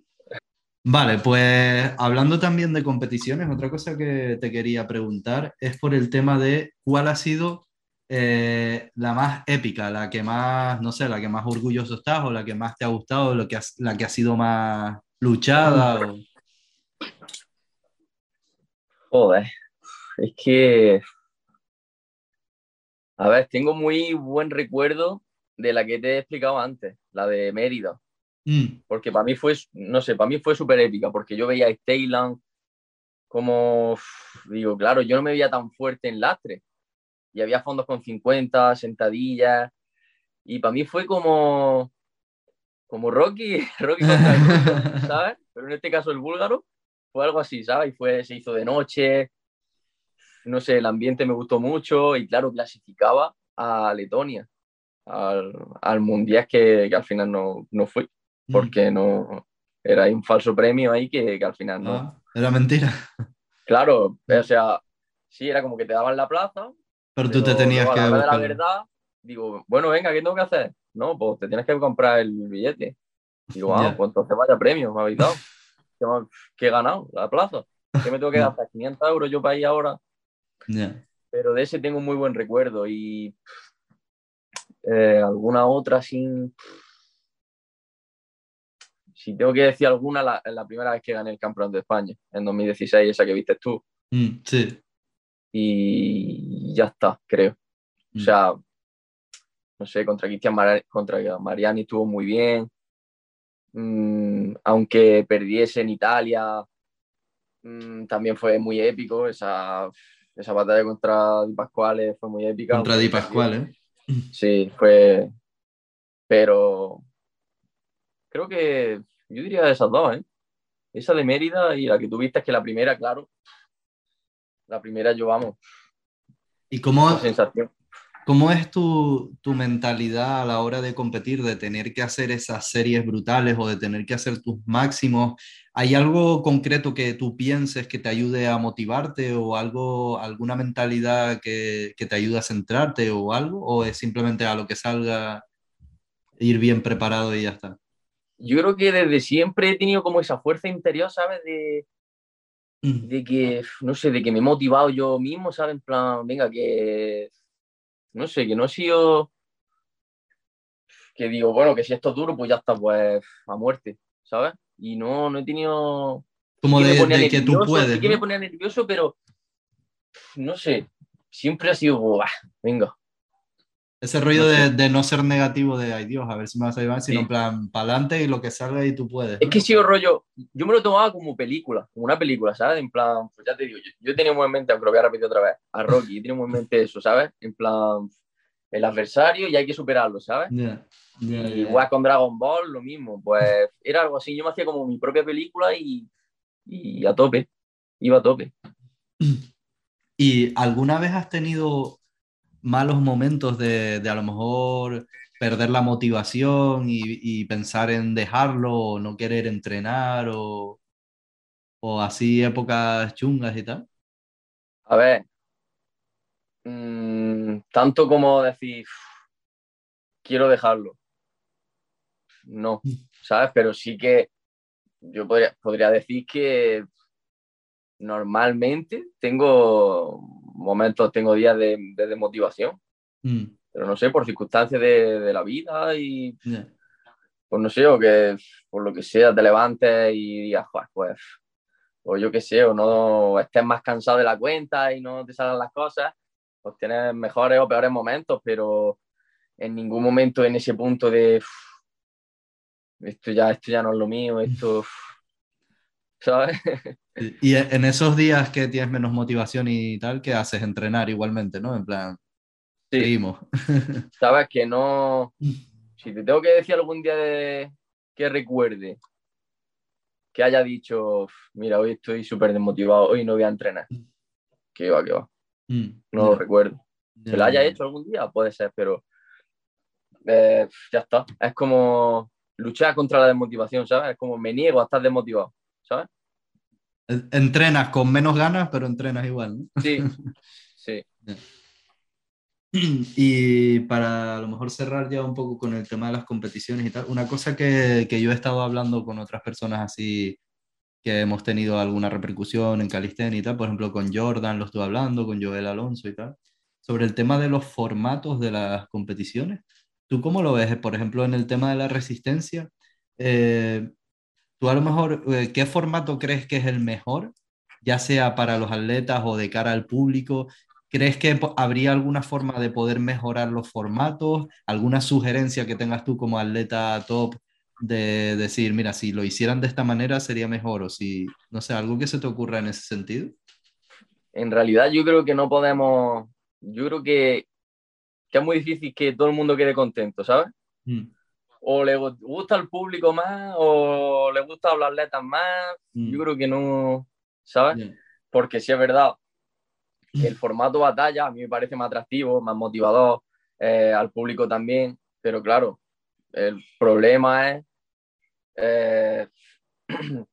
Vale, pues hablando también de competiciones, otra cosa que te quería preguntar es por el tema de cuál ha sido eh, la más épica, la que más, no sé, la que más orgulloso estás o la que más te ha gustado, lo que la que ha sido más luchada. Joder, es que, a ver, tengo muy buen recuerdo de la que te he explicado antes, la de Mérida. Mm. Porque para mí fue, no sé, para mí fue súper épica, porque yo veía a como, digo, claro, yo no me veía tan fuerte en lastre. Y había fondos con 50, sentadillas. Y para mí fue como, como Rocky, [laughs] Rocky [laughs] ¿sabes? Pero en este caso el búlgaro fue algo así, ¿sabes? Y fue, se hizo de noche, no sé, el ambiente me gustó mucho y claro, clasificaba a Letonia, al, al mundial que, que, al final no, no fui porque no era un falso premio ahí que, que al final no. Ah, era mentira. Claro, [laughs] o sea, sí, era como que te daban la plaza. Pero, tú te tenías que. La, la verdad, digo, bueno, venga, ¿qué tengo que hacer? No, pues te tienes que comprar el billete. Digo, wow, yeah. pues entonces vaya premio, me habéis dado. ¿Qué, he ganado? La plaza. ¿Qué me tengo que dar? 500 euros yo para ir ahora. Pero de ese tengo un muy buen recuerdo y eh, alguna otra sin si tengo que decir alguna, la, la primera vez que gané el campeón de España, en 2016, esa que viste tú. Mm, sí. Y ya está, creo. O mm. sea, no sé, contra Cristian contra Mariani estuvo muy bien. Mm, aunque perdiese en Italia, también fue muy épico. Esa, esa batalla contra Di Pasquale fue muy épica. Contra Di Pasquale. Sí, fue. Pero creo que Yo diría esas dos, ¿eh? Esa de Mérida y la que tuviste es que la primera, claro. La primera yo vamos. ¿Y cómo, sensación. cómo es tu, tu, mentalidad a la hora de competir, de tener que hacer esas series brutales o de tener que hacer tus máximos? ¿Hay algo concreto que tú pienses que te ayude a motivarte o algo, alguna mentalidad que, que te ayude a centrarte o algo? ¿O es simplemente a lo que salga ir bien preparado y ya está? Yo creo que desde siempre he tenido como esa fuerza interior, ¿sabes? De, mm. de que, no sé, de que me he motivado yo mismo, ¿sabes? En plan, venga, que, no sé, que no he sido, que digo, bueno, que si esto es duro, pues ya está, pues a muerte, ¿sabes? Y no, no he tenido... Como de, que tú puedes. Sí que me ponía nervioso, pero, no sé, siempre ha sido, venga, ese rollo de, no ser negativo de, ay Dios, a ver si me vas a llevar, sino en plan, para adelante y lo que salga y tú puedes. Es que sí, rollo, yo me lo tomaba como película, como una película, ¿sabes? En plan, pues ya te digo, yo, yo tenía muy en mente, aunque lo voy a repetir otra vez, a Rocky, yo tenía muy en mente eso, ¿sabes? En plan, el adversario y hay que superarlo, ¿sabes? y igual con Dragon Ball, lo mismo, pues era algo así, yo me hacía como mi propia película y, y a tope, iba a tope. [clears throat] ¿Y alguna vez has tenido malos momentos de, de a lo mejor perder la motivación y, y, pensar en dejarlo o no querer entrenar o, o así épocas chungas y tal? A ver, mmm, tanto como decir, quiero dejarlo. No, [laughs] ¿sabes? Pero sí que yo podría, podría decir que normalmente tengo momentos, tengo días de, de desmotivación. Mm. Pero no sé, por circunstancias de, de la vida y. Pues no sé, o que por lo que sea te levantes y digas, pues, o yo qué sé, o no estés más cansado de la cuenta y no te salgan las cosas, pues tienes mejores o peores momentos, pero en ningún momento en ese punto de esto ya, esto ya no es lo mío, esto, [laughs] ¿sabes? Y en esos días que tienes menos motivación y tal, ¿qué haces? Entrenar igualmente, ¿no? En plan, seguimos. [laughs] Sabes que no. [laughs] Si te tengo que decir algún día de... que recuerde que haya dicho, mira, hoy estoy súper desmotivado, hoy no voy a entrenar. Que va, que va. Mm, no lo recuerdo. ¿Se lo haya hecho algún día? Puede ser, pero eh, ya está. Es como luchar contra la desmotivación, ¿sabes? Es como me niego a estar desmotivado, ¿sabes? Entrenas con menos ganas, pero entrenas igual. ¿no? Sí, [laughs] sí. Y para a lo mejor cerrar ya un poco con el tema de las competiciones y tal, una cosa que, que, yo he estado hablando con otras personas así que hemos tenido alguna repercusión en calistenia y tal, por ejemplo con Jordan lo estuve hablando, con Joel Alonso y tal, sobre el tema de los formatos de las competiciones. ¿Tú cómo lo ves? Por ejemplo, en el tema de la resistencia, eh, tú a lo mejor, eh, ¿qué formato crees que es el mejor? Ya sea para los atletas o de cara al público. ¿Crees que habría alguna forma de poder mejorar los formatos? ¿Alguna sugerencia que tengas tú como atleta top de decir, mira, si lo hicieran de esta manera sería mejor? O si, no sé, algo que se te ocurra en ese sentido. En realidad yo creo que no podemos, yo creo que, que es muy difícil que todo el mundo quede contento, ¿sabes? Mm o le gusta al público más o le gusta hablar letras más. Yo mm. creo que no, ¿sabes? Porque si es verdad el formato batalla a mí me parece más atractivo, más motivador, eh, al público también, pero claro, el problema es eh, [clears throat]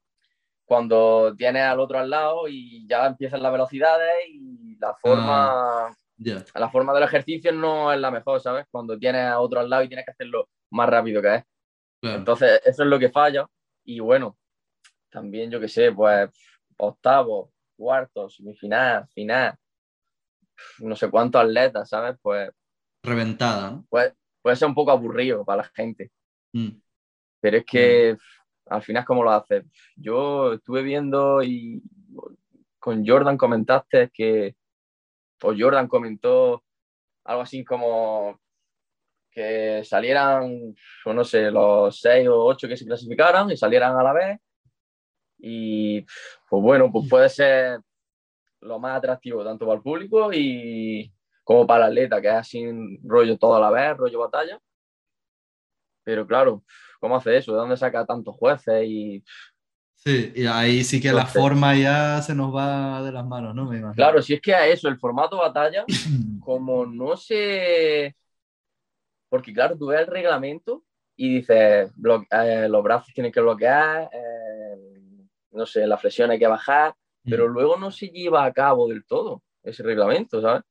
cuando tienes al otro al lado y ya empiezan las velocidades y la forma, ah, la forma del ejercicio no es la mejor, ¿sabes? Cuando tienes a otro al lado y tienes que hacerlo más rápido que es. Entonces, eso es lo que falla. Y bueno, también yo que sé, pues octavo, cuarto, semifinal, final, no sé cuántos atletas, ¿sabes? Pues. Reventada. Pues, puede ser un poco aburrido para la gente. Mm. Pero es que al final, ¿cómo lo haces? Yo estuve viendo y con Jordan comentaste que. O Jordan comentó algo así como que salieran, no sé, los seis o ocho que se clasificaran y salieran a la vez. Y pues bueno, pues puede ser lo más atractivo tanto para el público y como para el atleta, que es así rollo todo a la vez, rollo batalla. Pero claro, ¿cómo hace eso? ¿De dónde saca tantos jueces? Y... Sí, y ahí sí que la forma ya se nos va de las manos, ¿no? claro, si es que a eso, el formato batalla, [clears throat] como no sé... Porque claro, tú ves el reglamento y dices, eh, los brazos tienen que bloquear, eh, no sé, la flexión hay que bajar, pero luego no se lleva a cabo del todo ese reglamento, ¿sabes?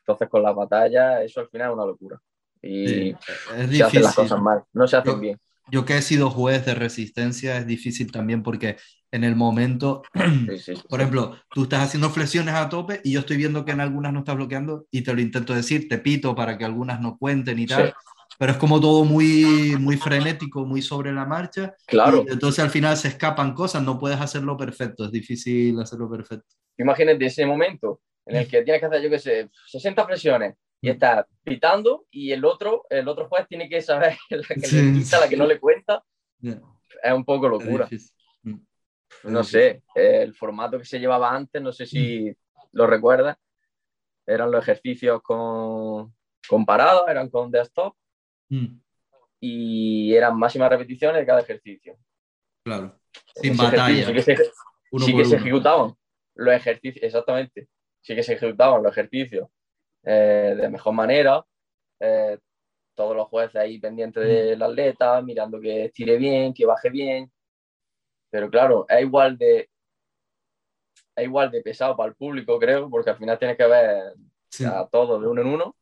Entonces con la batalla eso al final es una locura. Y se hacen las cosas mal, no se hacen bien. Yo que he sido juez de resistencia es difícil también porque en el momento, [clears throat] por ejemplo, tú estás haciendo flexiones a tope y yo estoy viendo que en algunas no estás bloqueando y te lo intento decir, te pito para que algunas no cuenten y tal pero es como todo muy, muy frenético, muy sobre la marcha. Claro. entonces al final se escapan cosas, no puedes hacerlo perfecto, es difícil hacerlo perfecto. Imagínate ese momento en el que tienes que hacer, yo qué sé, 60 flexiones y estás pitando y el otro, el otro juez tiene que saber [laughs] la que le quita, la que no le cuenta. Es un poco locura. Mm. No sé, el formato que se llevaba antes, no sé si mm. lo recuerdas, eran los ejercicios con, con paradas, eran con desktop Mm. Y eran máximas repeticiones de cada ejercicio. Claro. Sin batalla. Sí que, se, ejecutaban los ejercicios, exactamente. Sí que se ejecutaban los ejercicios eh, de mejor manera. Eh, todos los jueces ahí pendientes del atleta, mirando que estire bien, que baje bien. Pero claro, es igual de es igual de pesado para el público, creo, porque al final tienes que ver a todos de uno en uno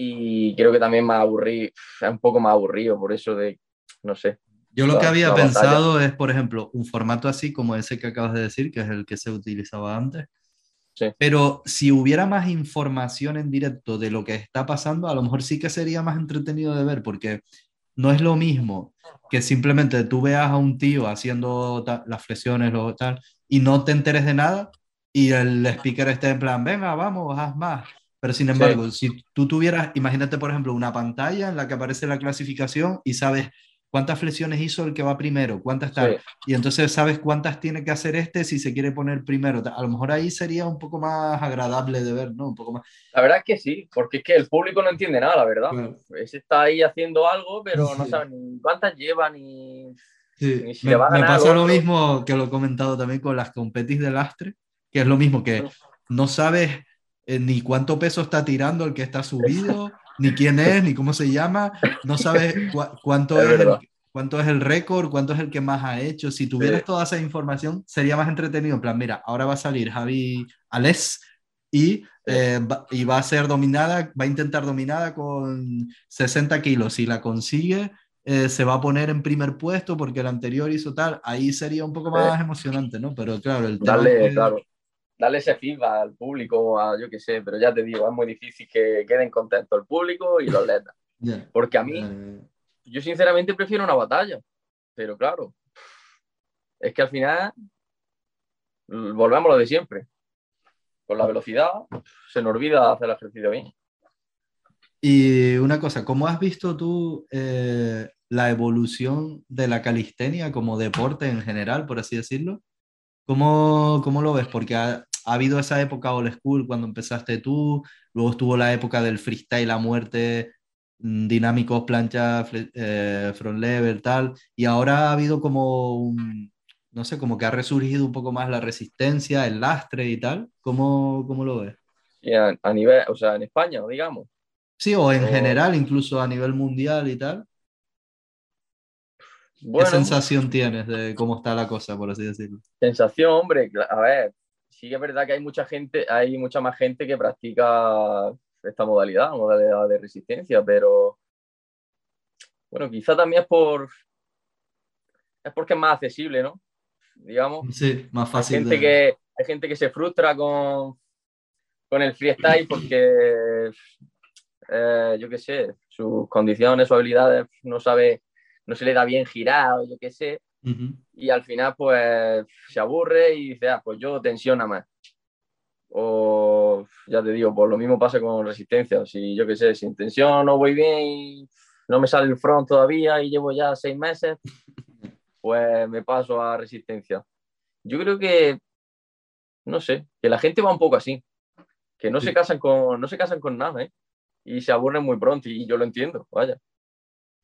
y creo que también más aburrido, es un poco más aburrido, por eso de, no sé. Yo lo que había pensado es, por ejemplo, un formato así como ese que acabas de decir, que es el que se utilizaba antes. Sí. Pero si hubiera más información en directo de lo que está pasando, a lo mejor sí que sería más entretenido de ver, porque no es lo mismo que simplemente tú veas a un tío haciendo las flexiones o tal y no te enteres de nada y el speaker esté en plan, venga, vamos, haz más. Pero sin embargo, si tú tuvieras, imagínate por ejemplo una pantalla en la que aparece la clasificación y sabes cuántas flexiones hizo el que va primero, cuántas tal, y entonces sabes cuántas tiene que hacer este si se quiere poner primero. A lo mejor ahí sería un poco más agradable de ver, ¿no? Un poco más. La verdad es que sí, porque es que el público no entiende nada, la verdad. Ese está ahí haciendo algo, pero no sabe ni cuántas lleva ni, ni si me, le va a ganar Me pasa lo mismo que lo he comentado también con las competis de lastre, que es lo mismo que no sabes eh, ni cuánto peso está tirando el que está subido, ni quién es, ni cómo se llama, no sabes cuánto, es, el, cuánto es el récord, cuánto es el que más ha hecho. Si tuvieras toda esa información, sería más entretenido. En plan, mira, ahora va a salir Javi Ales y, eh, va, y va a ser dominada, va a intentar dominada con 60 kilos. Si la consigue, eh, se va a poner en primer puesto porque el anterior hizo tal. Ahí sería un poco más emocionante, ¿no? Pero claro, el tema Dale, claro darle ese feedback al público, a yo qué sé, pero ya te digo, es muy difícil que queden contentos el público y los atletas. [laughs] Porque a mí, yo sinceramente prefiero una batalla, pero claro, es que al final volvemos a lo de siempre. Con la velocidad se nos olvida hacer el ejercicio bien. Y una cosa, ¿cómo has visto tú eh, la evolución de la calistenia como deporte en general, por así decirlo? ¿Cómo, cómo lo ves? Porque ha, ha habido esa época old school cuando empezaste tú, luego estuvo la época del freestyle a muerte, mm, dinámicos, plancha, eh, front level, tal, y ahora ha habido como un, no sé, como que ha resurgido un poco más la resistencia, el lastre y tal. ¿Cómo, cómo lo ves? a, nivel, o sea, en España, digamos. Sí, o en general, incluso a nivel mundial y tal. ¿Qué sensación tienes de cómo está la cosa, por así decirlo? Sensación, hombre, a ver, sí que es verdad que hay mucha gente, hay mucha más gente que practica esta modalidad, modalidad de resistencia, pero bueno, quizá también es por es porque es más accesible, ¿no? Digamos. Sí, más fácil. Hay gente, que, hay gente que se frustra con, con el freestyle porque, eh, yo qué sé, sus condiciones, sus habilidades, no sabe, no se le da bien girado, yo qué sé. Y al final, pues se aburre y dice, ah, pues yo tensiona más. O ya te digo, pues lo mismo pasa con resistencia. Si yo qué sé, sin tensión no voy bien y no me sale el front todavía y llevo ya seis meses, [laughs] pues me paso a resistencia. Yo creo que, no sé, que la gente va un poco así, que no, se, casan con, no se casan con nada, ¿eh? Y se aburren muy pronto y yo lo entiendo, vaya.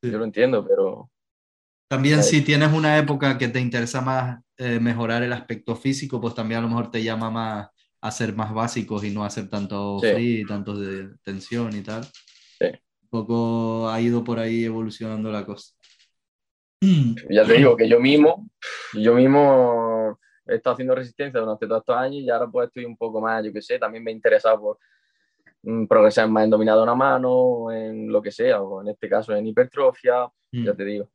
Yo lo entiendo, pero... También si tienes una época que te interesa más eh, mejorar el aspecto físico, pues también a lo mejor te llama más a ser más básicos y no hacer tanto free, tanto de tensión y tal. Sí. Un poco ha ido por ahí evolucionando la cosa. Ya te digo que yo mismo, [clears throat] yo mismo he estado haciendo resistencia durante todos estos años y ahora pues estoy un poco más, yo qué sé, también me he interesado por mm, progresar más en dominado una mano, en lo que sea, o en este caso en hipertrofia, ya mm. te digo.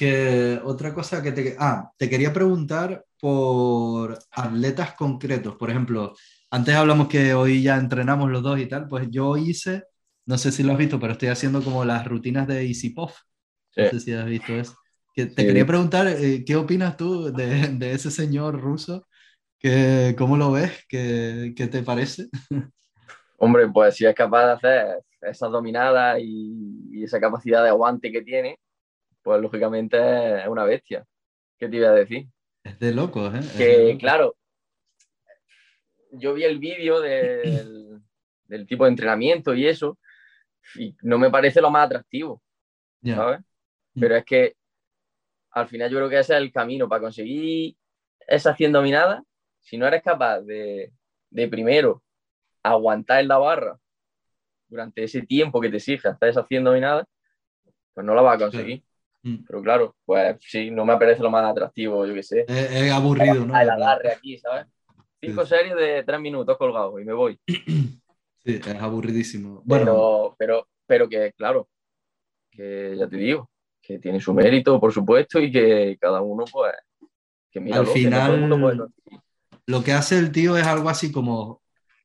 Que otra cosa que te... Ah, te quería preguntar por atletas concretos. Por ejemplo, antes hablamos que hoy ya entrenamos los dos y tal, pues yo hice, no sé si lo has visto, pero estoy haciendo como las rutinas de EasyPof. No sé si has visto eso. Que te quería preguntar, eh, ¿qué opinas tú de, de, ese señor ruso? Que, ¿Cómo lo ves? ¿Qué, ¿Qué, te parece? Hombre, pues si es capaz de hacer esa dominada y, y, esa capacidad de aguante que tiene, pues lógicamente es una bestia. ¿Qué te iba a decir? Es de locos, ¿eh? Que, claro, yo vi el vídeo del, del, tipo de entrenamiento y eso, y no me parece lo más atractivo, ¿sabes? Pero es que al final yo creo que ese es el camino para conseguir esa 100 dominada. Si no eres capaz de, de primero aguantar en la barra durante ese tiempo que te exige hasta esa 100 dominada, pues no la vas a conseguir. Mm. Pero claro, pues sí, no me parece lo más atractivo, yo qué sé. Es, aburrido, ¿no? El agarre aquí, ¿sabes? Cinco series de tres minutos colgados y me voy. [clears throat] Sí, es aburridísimo. Bueno, pero, pero, que, claro, que ya te digo, que tiene su mérito, por supuesto, y que cada uno, pues, que mira, al final, lo que hace el tío es algo así como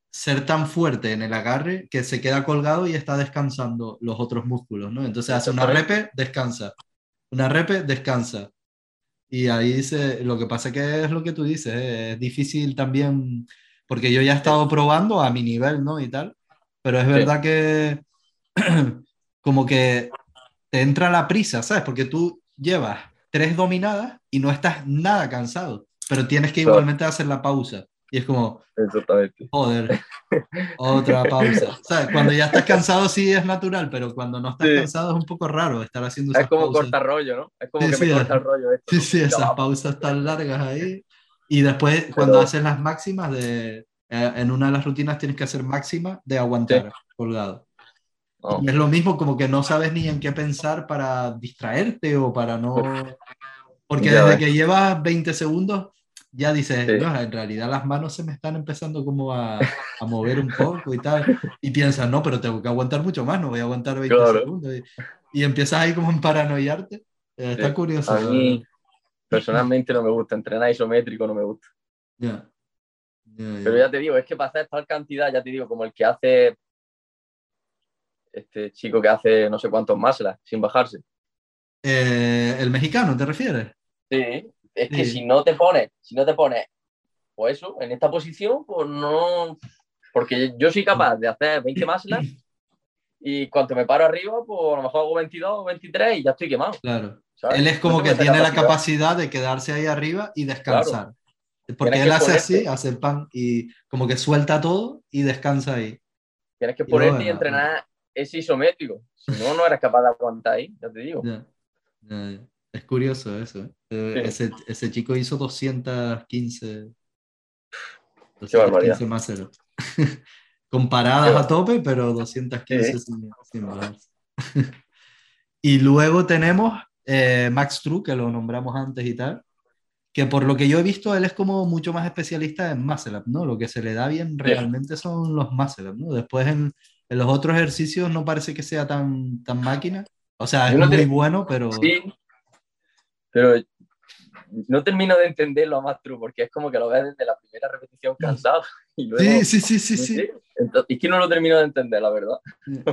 ser tan fuerte en el agarre que se queda colgado y está descansando los otros músculos, ¿no? Entonces hace una repe, descansa una repe, descansa. Y ahí dice, lo que pasa que es lo que tú dices, eh, es difícil también, porque yo ya he estado probando a mi nivel, ¿no? Y tal, pero es verdad que [clears throat] como que te entra la prisa, ¿sabes? Porque tú llevas tres dominadas y no estás nada cansado, pero tienes que igualmente hacer la pausa. Y es como, Exactamente. joder, [laughs] otra [laughs] pausa. ¿Sabes? Cuando ya estás cansado sí es natural, pero cuando no estás cansado es un poco raro estar haciendo esas Es como cortar rollo, ¿no? Es como que me corta el rollo esto. Sí, sí, esas pausas tan largas ahí. Y después, cuando haces las máximas, de, eh, en una de las rutinas tienes que hacer máxima de aguantar colgado. Oh. es lo mismo como que no sabes ni en qué pensar para distraerte o para no... Porque desde que llevas 20 segundos ya dices, no, en realidad las manos se me están empezando como a, a, mover un poco y tal, y piensas, no, pero tengo que aguantar mucho más, no voy a aguantar 20 segundos, y, empiezas ahí como en paranoiarte, eh, está curioso. A mí personalmente no me gusta, entrenar isométrico no me gusta. Pero ya te digo, es que para hacer tal cantidad, ya te digo, como el que hace este chico que hace no sé cuántos más sin bajarse. Eh, ¿El mexicano te refieres? Sí, es que si no te pones, si no te pones, pues eso, en esta posición, pues no. Porque yo soy capaz de hacer 20 más y cuando me paro arriba, pues a lo mejor hago 22 o 23 y ya estoy quemado. Claro. Él es como que tiene la capacidad de quedarse ahí arriba y descansar. Porque él hace así, hace el pan y como que suelta todo y descansa ahí. Tienes que ponerte y, entrenar ese isométrico. Si no, no eres capaz de aguantar ahí, ya te digo. Es curioso eso. ¿eh? Eh, ese, ese, chico hizo 215, 215 más cero. [laughs] Comparadas a tope, pero 215 sin, [laughs] y luego tenemos eh, Max True, que lo nombramos antes y tal, que por lo que yo he visto, él es como mucho más especialista en muscle up, ¿no? Lo que se le da bien realmente son los muscle up, ¿no? Después en, en, los otros ejercicios no parece que sea tan, tan máquina. O sea, es muy bueno, pero... Sí, pero no termino de entenderlo a más true, porque es como que lo ves desde la primera repetición mm. cansado. Y sí, sí, sí, sí, sí. es que no lo termino de entender, la verdad.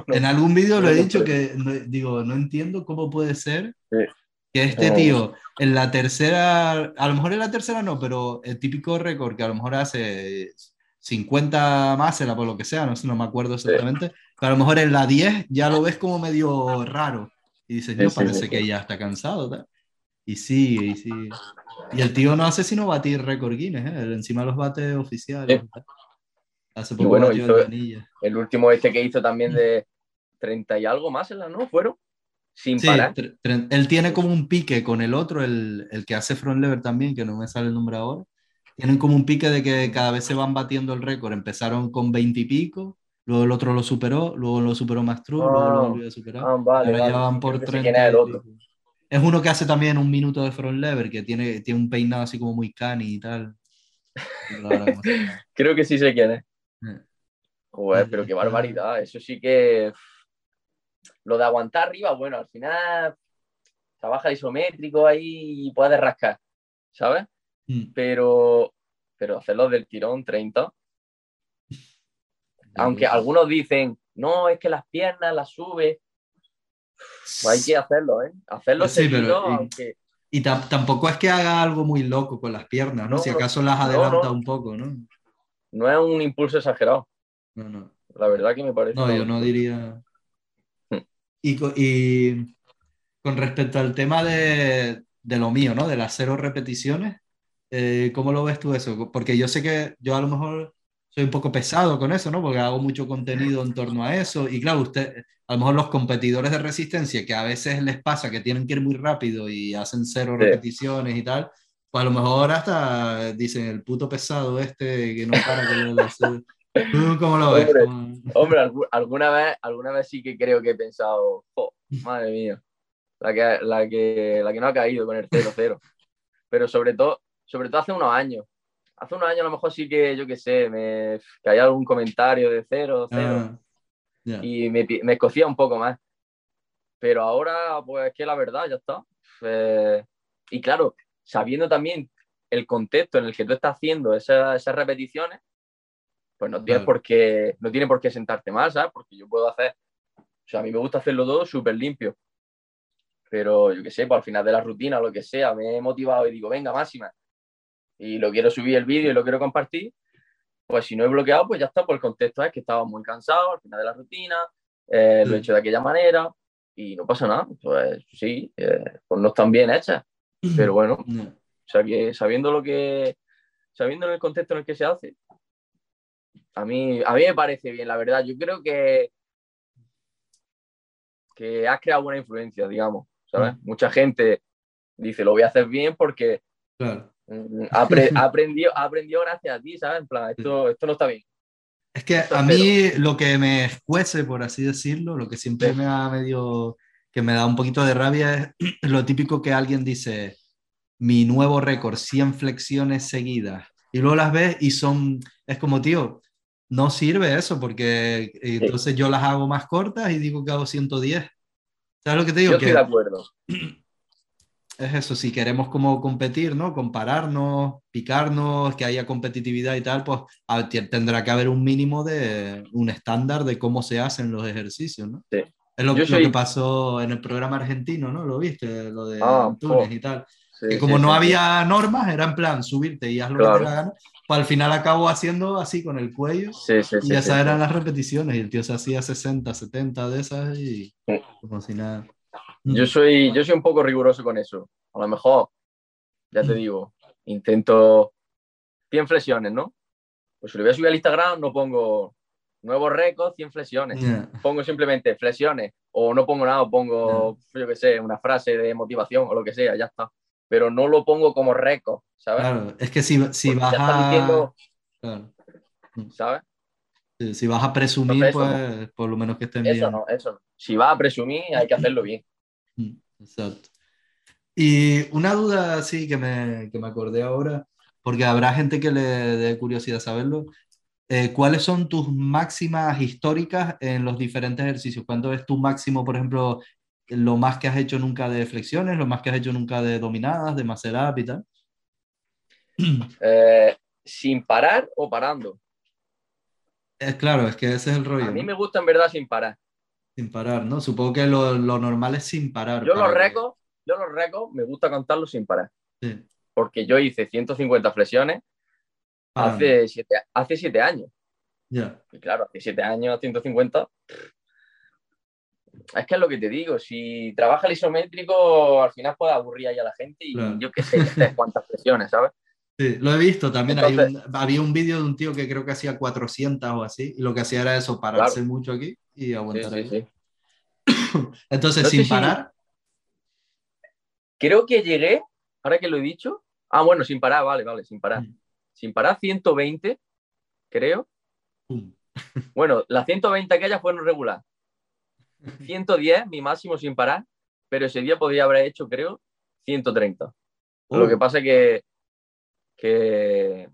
en algún vídeo lo he dicho que, digo, no entiendo cómo puede ser que este tío en la tercera, a lo mejor en la tercera no, pero el típico récord que a lo mejor hace 50 más, era por lo que sea, no sé, no me acuerdo exactamente, pero a lo mejor en la 10 ya lo ves como medio raro. Y dices, no, parece que ya está cansado. ¿tal? Y sigue, y sigue. Y el tío no hace sino batir récord Guinness, ¿eh? encima los bates oficiales. Hace poco bueno, hizo el último este que hizo también de 30 y algo más en la no fueron sin parar. Él tiene como un pique con el otro, el, el, que hace front lever también, que no me sale el nombre ahora. Tienen como un pique de que cada vez se van batiendo el récord. Empezaron con 20 y pico, luego el otro lo superó, luego lo superó más luego lo ah, volvió a superar. Ah, vale, ya van por 30. Es, uno que hace también un minuto de front lever, que tiene, tiene un peinado así como muy cani y tal. [laughs] Creo que sí sé quién es. Eh. Joder, pero qué barbaridad. Eso sí que lo de aguantar arriba, bueno, al final trabaja isométrico ahí y puedes rascar, ¿sabes? Mm. Pero, pero hacerlo del tirón 30. [laughs] Aunque algunos dicen, no, es que las piernas las sube. Pues hay que hacerlo, ¿eh? Hacerlo sí, Y tampoco es que haga algo muy loco con las piernas, ¿no? si acaso las adelanta un poco, ¿no? No es un impulso exagerado. No, no. La verdad que me parece. No, yo no diría. Y, con respecto al tema de, lo mío, ¿no? De las cero repeticiones, eh, ¿cómo lo ves tú eso? Porque yo sé que yo a lo mejor soy un poco pesado con eso, ¿no? Porque hago mucho contenido en torno a eso. Y claro, usted, a lo mejor los competidores de resistencia, que a veces les pasa que tienen que ir muy rápido y hacen cero repeticiones y tal, pues a lo mejor hasta dicen el puto pesado este que no para con hacer. cómo lo ves? Hombre, alguna, vez, alguna vez sí que creo que he pensado, madre mía, la que, la, que, la que no ha caído con el 0-0. Pero sobre todo, sobre todo hace unos años. Hace unos años a lo mejor sí que, yo qué sé, me caía algún comentario de 0, 0. Ah, y me, me escocía un poco más. Pero ahora, pues es que la verdad, ya está. Eh, y claro, sabiendo también el contexto en el que tú estás haciendo esas repeticiones, pues no tiene, por qué, no tiene por qué sentarte mal, ¿sabes? Porque yo puedo hacer, o sea, a mí me gusta hacerlo todo súper limpio. Pero yo qué sé, pues al final de la rutina o lo que sea, me he motivado y digo, venga, máxima. Y lo quiero subir el vídeo y lo quiero compartir. Pues si no he bloqueado, pues ya está. Por el contexto es que estaba muy cansado al final de la rutina, eh, lo he hecho de aquella manera y no pasa nada. Pues sí, eh, pues no están bien hechas. Pero bueno, o sea que sabiendo lo que, sabiendo en el contexto en el que se hace, a mí, a mí me parece bien, la verdad. Yo creo que, que has creado buena influencia, digamos, ¿sabes? Mm. Mucha gente dice, lo voy a hacer bien porque mm, [laughs] aprendió, aprendió gracias a ti, ¿sabes? En plan, esto, esto no está bien. Es que a mí lo que me escuece, por así decirlo, lo que siempre me ha medio, que me da un poquito de rabia es [clears throat] lo típico que alguien dice, mi nuevo récord, 100 flexiones seguidas, y luego las ves y son, es como, tío, no sirve eso porque entonces yo las hago más cortas y digo que hago 110. ¿Sabes lo que te digo? Yo estoy de acuerdo. [clears throat] Es eso, si queremos como competir, ¿no? Compararnos, picarnos, que haya competitividad y tal, pues tendrá que haber un mínimo de un estándar de cómo se hacen los ejercicios, ¿no? Sí. Es lo, que pasó en el programa argentino, ¿no? ¿Lo viste? Lo de ah, Túnez y tal. que como no había normas, era en plan subirte y haz lo que te la gana al final acabó haciendo así con el cuello. Sí, sí, y esas eran las repeticiones. Y el tío se hacía 60, 70 de esas y como si nada. Yo soy, yo soy un poco riguroso con eso. A lo mejor, ya te digo, intento 100 flexiones, ¿no? Pues si lo voy a subir al Instagram, no pongo nuevos récords, 100 flexiones. Pongo simplemente flexiones o no pongo nada, pongo, yo qué sé, una frase de motivación o lo que sea, ya está. Pero no lo pongo como récord, Claro, es que si, si vas a... ¿Sabes? Si vas a presumir, pues por lo menos que estén bien. Eso no, eso no. Si vas a presumir, hay que hacerlo bien. Exacto. Y una duda, sí, que me, que me acordé ahora, porque habrá gente que le dé curiosidad saberlo. Eh, ¿Cuáles son tus máximas históricas en los diferentes ejercicios? ¿Cuánto es tu máximo, por ejemplo, lo más que has hecho nunca de flexiones, lo más que has hecho nunca de dominadas, de macerap y tal? [clears throat] Eh, ¿Sin parar o parando? Es claro, es que ese es el rollo. A mí me gusta en verdad sin parar. Sin parar, ¿no? Supongo que lo, normal es sin parar. Yo los récords, yo los récords me gusta contarlos sin parar. Porque yo hice 150 flexiones hace, siete, hace siete años. Ya. Y claro, hace siete años, 150. Es que es lo que te digo, si trabaja el isométrico, al final puede aburrir ahí a la gente y yo qué sé, cuántas flexiones, ¿sabes? [laughs] Sí, lo he visto también. había un vídeo de un tío que creo que hacía 400 o así, y lo que hacía era eso, pararse mucho aquí y aguantar ahí. [coughs] Entonces, sin parar. Creo que llegué, ahora que lo he dicho. Ah, bueno, sin parar, vale, vale, sin parar. Mm. Sin parar 120, creo. [laughs] Bueno, las 120 que fue fueron regular. [laughs] 110, mi máximo sin parar, pero ese día podría haber hecho, creo, 130. Lo que pasa es que, que,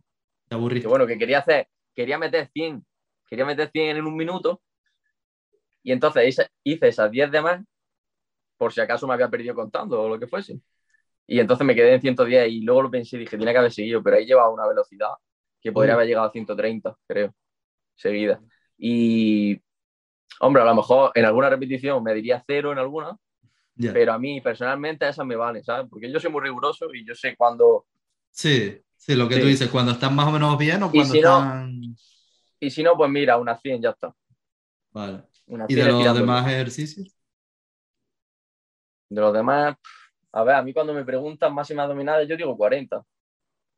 que, bueno, que quería hacer, quería meter 100, quería meter 100 en un minuto y entonces hice, esas 10 de más por si acaso me había perdido contando o lo que fuese. Y entonces me quedé en 110 y luego lo pensé y dije, tiene que haber seguido, pero ahí llevaba una velocidad que podría haber llegado a 130, creo, seguida. Y, hombre, a lo mejor en alguna repetición me diría cero en alguna, pero a mí personalmente esas me valen, ¿sabes? Porque yo soy muy riguroso y yo sé cuando... Sí, sí, lo que tú dices, cuando están más o menos bien o cuando están... y si no, pues mira, unas 100 ya está. Vale. ¿Y de los demás ejercicios? De los demás, a ver, a mí cuando me preguntan máximas dominadas, yo digo 40.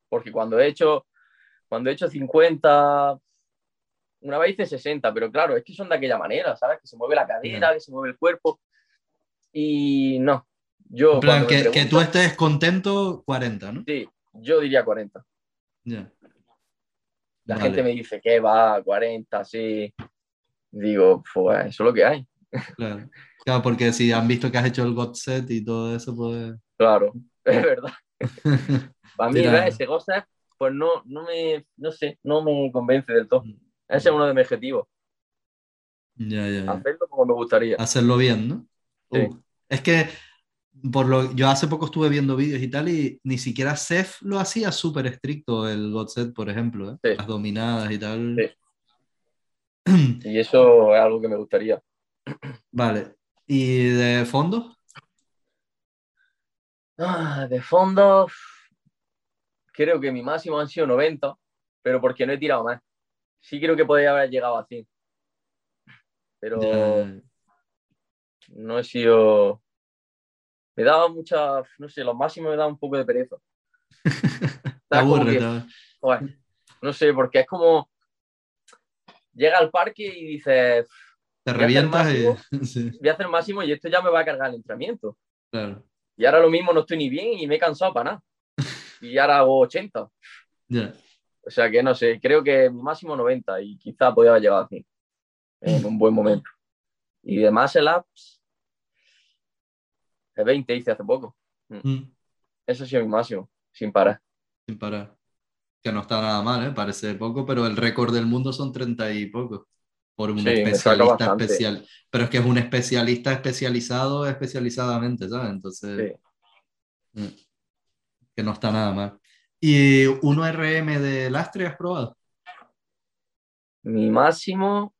Porque cuando he hecho, cuando he hecho 50, una vez hice 60, pero claro, es que son de aquella manera, ¿sabes? Que se mueve la cadera, que se mueve el cuerpo. Y no, yo... que, que, tú estés contento, 40, ¿no? Sí, yo diría 40. Ya. La gente me dice que va, 40, sí digo, pues eso es lo que hay. Claro. claro, porque si han visto que has hecho el God Set y todo eso, pues... Claro, es verdad. [laughs] Para mí, ese God Set, pues no, no me, no sé, no me convence del todo. Ese es uno de mis objetivos. Ya, ya, Hacerlo como me gustaría. Hacerlo bien, ¿no? Sí. Uh, es que por lo, yo hace poco estuve viendo vídeos y tal y ni siquiera Seth lo hacía súper estricto el God Set, por ejemplo, ¿eh? las dominadas y tal. Sí. [clears throat] Y eso es algo que me gustaría. Vale. ¿Y de fondo? Ah, de fondo, creo que mi máximo han sido 90, pero porque no he tirado más. Sí creo que podría haber llegado a 100. Pero no he sido... Me daba mucha, no sé, los máximos me da un poco de pereza. [laughs] no sé, porque es como llega al parque y dice, te revientas y... [laughs] Voy a hacer máximo y esto ya me va a cargar el entrenamiento. Y ahora lo mismo no estoy ni bien y me he cansado para nada. [laughs] Y ahora hago 80. O sea que no sé, creo que máximo 90 y quizá podía haber llegado a 100 en un buen momento. Y demás el apps, es 20 hice hace poco. Mm. Eso ha sido mi máximo, sin parar. Sin parar que no está nada mal, ¿eh? parece poco, pero el récord del mundo son 30 y poco por un especialista especial. Pero es que es un especialista especializado especializadamente, ¿sabes? Entonces, mm, que no está nada mal. ¿Y 1RM de lastre has probado? Mi máximo,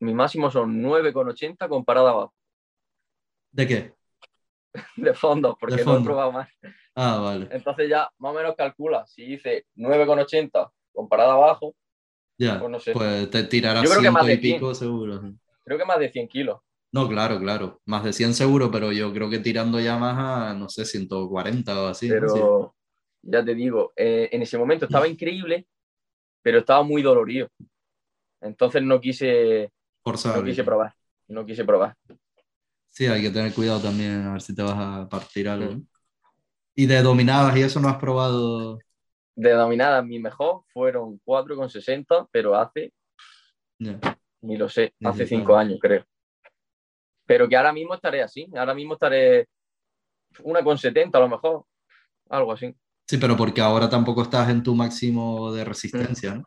mi máximo son 9,80 comparado abajo. ¿De qué? [laughs] De fondo, porque no he probado más. Ah, vale. Entonces ya más o menos calcula, si hice 9,80 comparado abajo, ya, pues, no sé. pues te tirarás Yo creo que más de y pico seguro. Creo que más de 100 kilos. No, claro, claro, más de 100 seguro, pero yo creo que tirando ya más a, no sé, 140 o así. Pero ya te digo, eh, en ese momento estaba [laughs] increíble, pero estaba muy dolorido. Entonces no quise, no quise probar, no quise probar. Sí, hay que tener cuidado también a ver si te vas a partir algo. Mm. ¿Y de dominadas y eso no has probado? De dominadas, mi mejor fueron 4,60, pero hace, ni lo sé, hace 5 años creo. Pero que ahora mismo estaré así, ahora mismo estaré una con 70 a lo mejor, algo así. Sí, pero porque ahora tampoco estás en tu máximo de resistencia, ¿no?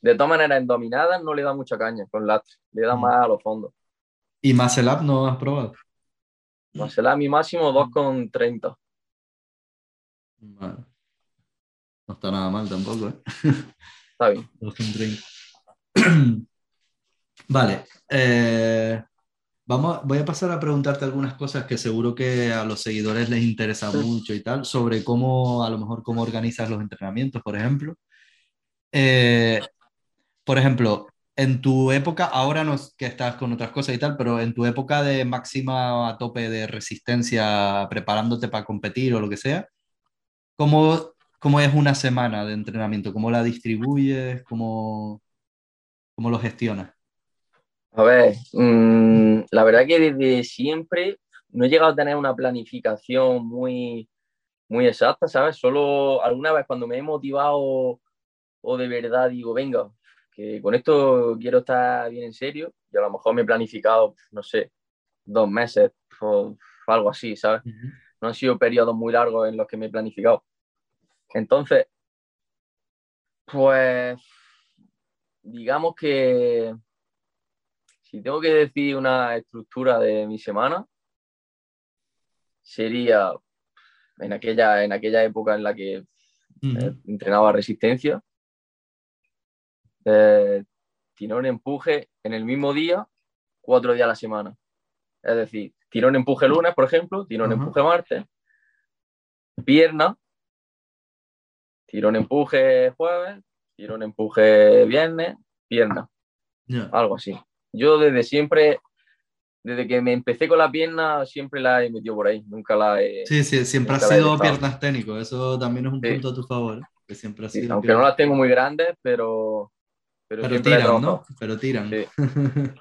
De todas maneras, en dominadas no le da mucha caña con lat, le da mm. más a los fondos. ¿Y Muscle Up no has probado? Muscle Up mi máximo 2,30. No está nada mal tampoco, ¿eh? Está bien. [laughs] [clears throat] vale. Eh, vamos, voy a pasar a preguntarte algunas cosas que seguro que a los seguidores les interesa mucho y tal, sobre cómo, a lo mejor, cómo organizas los entrenamientos, por ejemplo. Eh, por ejemplo, en tu época, ahora no que estás con otras cosas y tal, pero en tu época de máxima a tope de resistencia, preparándote para competir o lo que sea, ¿Cómo, ¿Cómo es una semana de entrenamiento? ¿Cómo la distribuyes? ¿Cómo, cómo lo gestionas? A ver, mm, la verdad que desde siempre no he llegado a tener una planificación muy, muy exacta, ¿sabes? Solo alguna vez cuando me he motivado o de verdad digo, venga, que con esto quiero estar bien en serio, y a lo mejor me he planificado, no sé, dos meses o algo así, ¿sabes? No han sido periodos muy largos en los que me he planificado. Entonces, pues, digamos que si tengo que decir una estructura de mi semana, sería en aquella, en aquella época en la que eh, entrenaba resistencia, eh, tirón empuje en el mismo día, cuatro días a la semana. Es decir, tirón empuje lunes, por ejemplo, tirón empuje martes, pierna, tirón empuje jueves, tirón empuje viernes, pierna. Algo así. Yo desde siempre, desde que me empecé con la pierna, siempre la he metido por ahí. Nunca la he. Sí, sí, siempre ha sido piernas técnico. Eso también es un punto a tu favor. Que siempre ha sido aunque no las tengo muy grandes, pero. Pero, tiran, ¿no? Pero tiran. [laughs]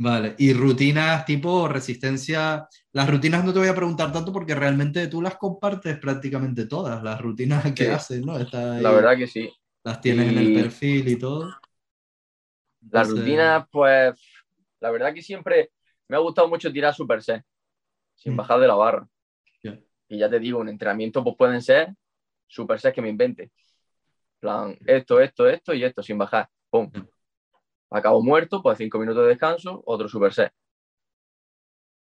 Vale, y rutinas tipo resistencia. Las rutinas no te voy a preguntar tanto porque realmente tú las compartes prácticamente todas, las rutinas que haces, ¿no? la verdad que sí. Las tienes en el perfil y todo. Las rutinas, pues, la verdad que siempre me ha gustado mucho tirar super set, sin mm. bajar de la barra. Y ya te digo, un entrenamiento pues pueden ser super set que me invente. plan, esto, esto, esto y esto, sin bajar. Pum acabo muerto, pues cinco minutos de descanso, otro super set.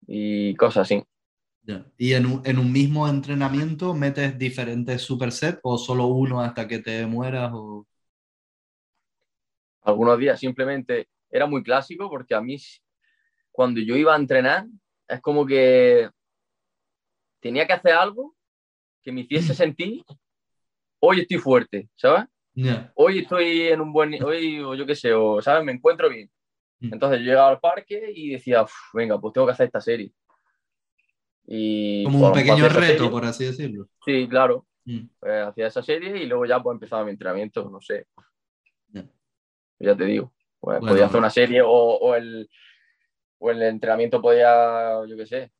Y cosas así. ¿Y en un, mismo entrenamiento metes diferentes supersets o solo uno hasta que te mueras? O... Algunos días simplemente era muy clásico porque a mí cuando yo iba a entrenar es como que tenía que hacer algo que me hiciese sentir hoy estoy fuerte, ¿sabes? Hoy estoy en un buen, hoy, o yo qué sé, o, ¿sabes? Me encuentro bien. Mm. Entonces yo llegaba al parque y decía, venga, pues tengo que hacer esta serie. Y, Como un pequeño reto, por así decirlo. Sí, claro. Mm. Pues hacía esa serie y luego ya pues empezaba mi entrenamiento, no sé. Ya te digo. Pues, podía hacer una serie o, o, el, o el entrenamiento podía, yo qué sé.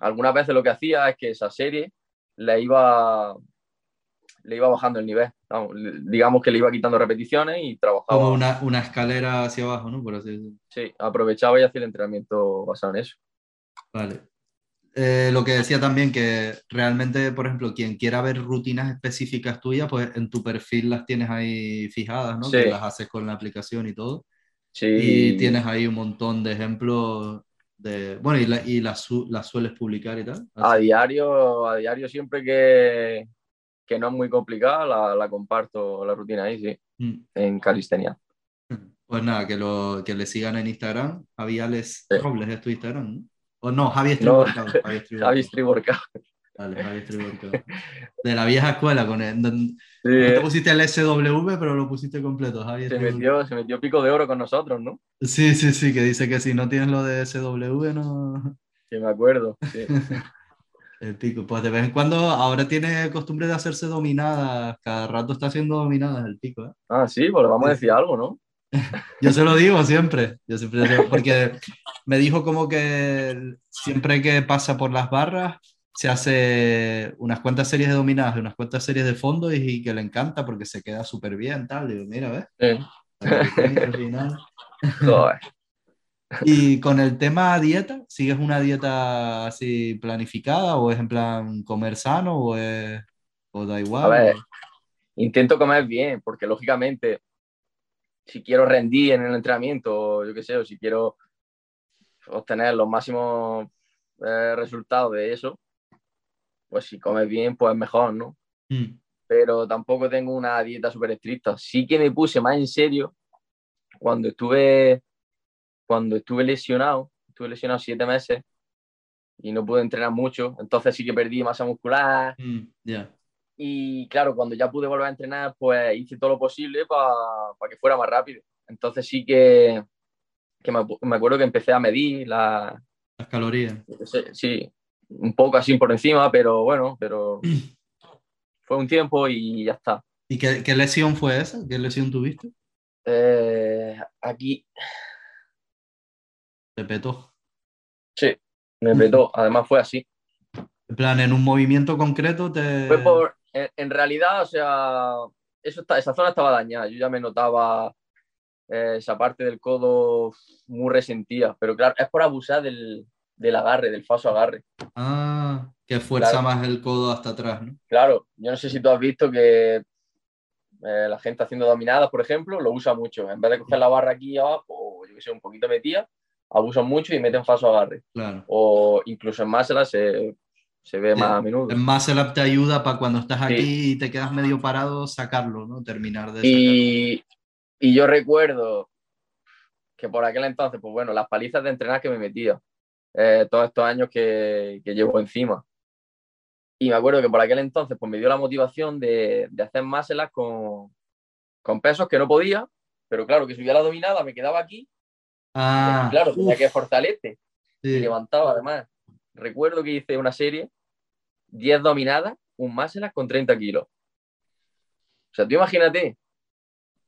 Algunas veces lo que hacía es que esa serie la iba le iba bajando el nivel. digamos que le iba quitando repeticiones y trabajaba. Como una, una, escalera hacia abajo, ¿no? Por así decirlo. Sí, aprovechaba y hacía el entrenamiento basado en eso. Vale. Eh, lo que decía también que realmente, por ejemplo, quien quiera ver rutinas específicas tuyas, pues en tu perfil las tienes ahí fijadas, ¿no? Que las haces con la aplicación y todo. Sí. Y tienes ahí un montón de ejemplos de, bueno, y, y las, las sueles publicar y tal. A diario, a diario siempre que, que no es muy complicada, la, comparto la rutina ahí, sí, mm. en calistenia. [laughs] Pues nada, que, lo, que le sigan en Instagram. Javiales Robles es tu Instagram, ¿no? O no, Javi Estriborcado. Javi. Vale, [laughs] Javi. De la vieja escuela, con el, no te pusiste el SW, pero lo pusiste completo, Javi se metió, se metió pico de oro con nosotros, ¿no? Sí, sí, sí, que dice que si no tienes lo de SW, no... Sí, me acuerdo, sí. [laughs] El pico, pues de vez en cuando ahora tiene costumbre de hacerse dominadas, cada rato está haciendo dominadas el pico. ¿eh? Ah, sí, pues le vamos a decir algo, ¿no? [laughs] yo se lo digo siempre, yo siempre porque me dijo como que siempre que pasa por las barras se hace unas cuantas series de dominadas y unas cuantas series de fondo y, que le encanta porque se queda súper bien, tal. Digo, mira, ¿ves? [laughs] Y con el tema dieta, ¿sigues una dieta así planificada o es en plan comer sano o, es, o da igual? A ver, intento comer bien porque lógicamente si quiero rendir en el entrenamiento, yo qué sé, o si quiero obtener los máximos eh, resultados de eso, pues si comes bien, pues mejor, ¿no? Mm. Pero tampoco tengo una dieta súper estricta. Sí que me puse más en serio cuando estuve cuando estuve lesionado, estuve lesionado siete meses y no pude entrenar mucho, entonces sí que perdí masa muscular. Mm, y claro, cuando ya pude volver a entrenar, pues hice todo lo posible para que fuera más rápido. Entonces sí que, que me, me, acuerdo que empecé a medir la, las calorías. Sí, un poco así por encima, pero bueno, pero [clears throat] fue un tiempo y ya está. ¿Y qué, qué lesión fue esa? ¿Qué lesión tuviste? Eh, aquí, Te petó. Sí, me petó. [laughs] Además fue así. En plan, en un movimiento concreto te... Fue por... En, realidad, o sea, eso está, esa zona estaba dañada. Yo ya me notaba eh, esa parte del codo muy resentida. Pero claro, es por abusar del, del agarre, del falso agarre. Ah, que fuerza más el codo hasta atrás, ¿no? Claro, yo no sé si tú has visto que eh, la gente haciendo dominadas, por ejemplo, lo usa mucho. En vez de coger la barra aquí abajo, o yo que sé, un poquito metida, abusan mucho y meten falso agarre. Claro. O incluso en Muscle se, se ve más a menudo. En Muscle te ayuda para cuando estás aquí y te quedas medio parado, sacarlo, ¿no? Terminar de y, y yo recuerdo que por aquel entonces, pues bueno, las palizas de entrenar que me metía eh, todos estos años que, que, llevo encima. Y me acuerdo que por aquel entonces pues me dio la motivación de, de hacer máselas con, con pesos que no podía, pero claro, que subía la dominada, me quedaba aquí. Ah, claro, tenía que fortalecer. Y levantaba además. Recuerdo que hice una serie, 10 dominadas, un máselas con 30 kilos. O sea, tú imagínate,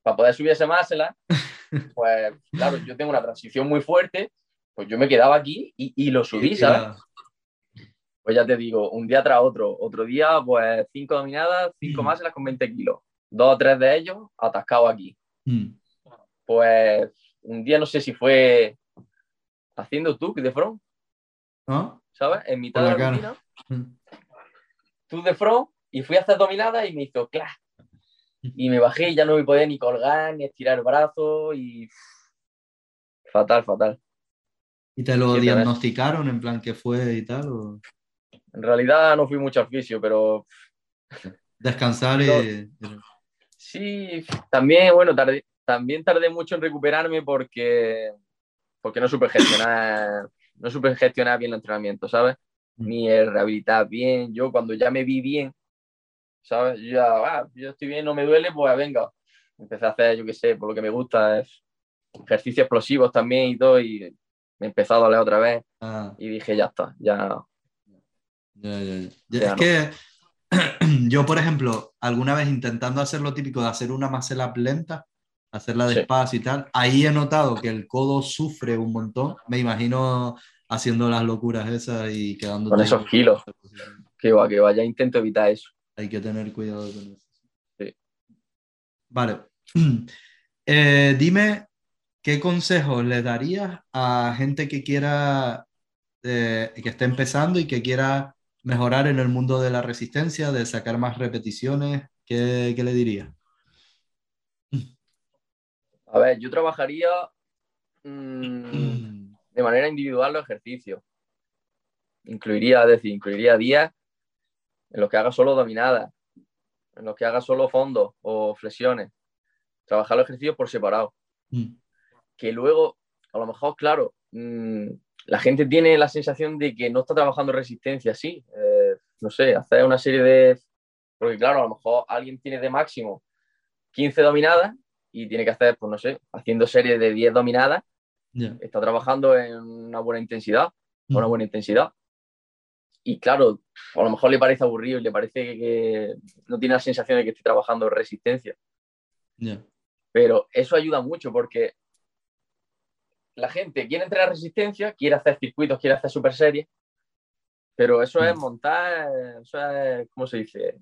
para poder subir ese máselas, [laughs] pues claro, yo tengo una transición muy fuerte pues yo me quedaba aquí y, lo subí, ¿sabes? Pues ya te digo, un día tras otro. Otro día, pues cinco dominadas, cinco mm. más las con 20 kilos. Dos o tres de ellos atascados aquí. Mm. Pues un día no sé si fue haciendo tú de front. ¿No? ¿Sabes? En mitad de la rutina. Mm. Tú de front y fui a hacer dominadas y me hizo clac. Y me bajé y ya no me podía ni colgar, ni estirar el brazo y. Fatal, fatal. ¿Y te lo diagnosticaron en plan que fue y tal? En realidad no fui mucho al fisio, pero... Descansar y... Sí, también, bueno, tardé, también tardé mucho en recuperarme porque, porque no supe gestionar, no supe gestionar bien el entrenamiento, ¿sabes? Mm. Ni el rehabilitar bien. Yo cuando ya me vi bien, ¿sabes? Yo ya, ah, yo estoy bien, no me duele, pues venga. Empecé a hacer, yo qué sé, por lo que me gusta es ejercicios explosivos también y todo, y me empezó a doler otra vez ah. y dije, ya está, ya. es que [clears throat] yo, por ejemplo, alguna vez intentando hacer lo típico de hacer una macela lenta, hacerla despacio y tal, ahí he notado que el codo sufre un montón. Me imagino haciendo las locuras esas y quedando... Con esos kilos. Que va, que vaya, intento evitar eso. Hay que tener cuidado con eso. Sí. Vale. [clears throat] Eh, dime ¿qué consejos le darías a gente que quiera, eh, que esté empezando y que quiera mejorar en el mundo de la resistencia, de sacar más repeticiones? ¿Qué, le dirías? A ver, yo trabajaría mm, de manera individual los ejercicios. Incluiría, es decir, incluiría días en los que haga solo dominadas, en los que haga solo fondos o flexiones. Trabajar los ejercicios por separado. Mm que luego, a lo mejor, claro, mm, la gente tiene la sensación de que no está trabajando resistencia, sí. Eh, no sé, hacer una serie de... Porque claro, a lo mejor alguien tiene de máximo 15 dominadas y tiene que hacer, pues no sé, haciendo series de 10 dominadas, está trabajando en una buena intensidad, una mm. buena intensidad. Y claro, a lo mejor le parece aburrido y le parece que, no tiene la sensación de que esté trabajando resistencia. Pero eso ayuda mucho porque la gente quiere entrenar resistencia, quiere hacer circuitos, quiere hacer super series, pero eso es mm. montar, eso es, ¿cómo se dice?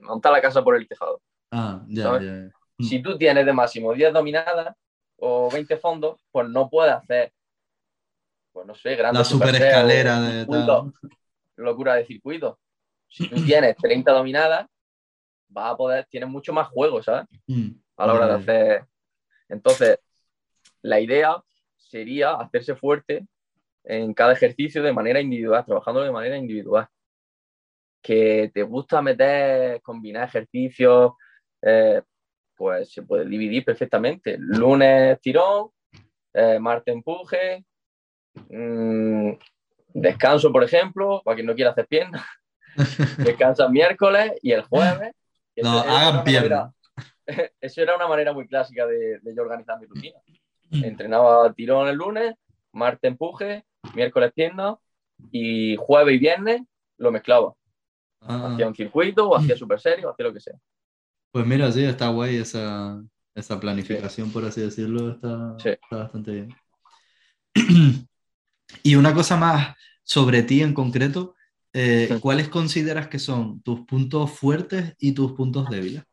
Montar la casa por el tejado. Ah, ya, ya, mm. Si tú tienes de máximo 10 dominadas o 20 fondos, pues no puedes hacer, pues no sé, grandes. La super escalera de tal. Locura de circuitos. Si tú [laughs] tienes 30 dominadas, vas a poder, tienes mucho más juego, ¿sabes? Mm. A la hora de hacer. Entonces, la idea sería hacerse fuerte en cada ejercicio de manera individual, trabajando de manera individual. Que te gusta meter, combinar ejercicios, eh, pues se puede dividir perfectamente. Lunes tirón, eh, martes empuje, mm, descanso, por ejemplo, para quien no quiera hacer piernas. [laughs] Descansa miércoles y el jueves. [laughs] No, hagan piernas. [laughs] Eso era una manera muy clásica de, de yo organizar mi rutina. Mm. Entrenaba tirón el lunes, martes empuje, miércoles pierna y jueves y viernes lo mezclaba. Ah. Hacía un circuito, o hacía super serio, hacía lo que sea. Pues mira, sí, está guay esa, esa planificación, por así decirlo, está, está bastante bien. [clears throat] Y una cosa más sobre ti en concreto, eh, ¿cuáles consideras que son tus puntos fuertes y tus puntos débiles?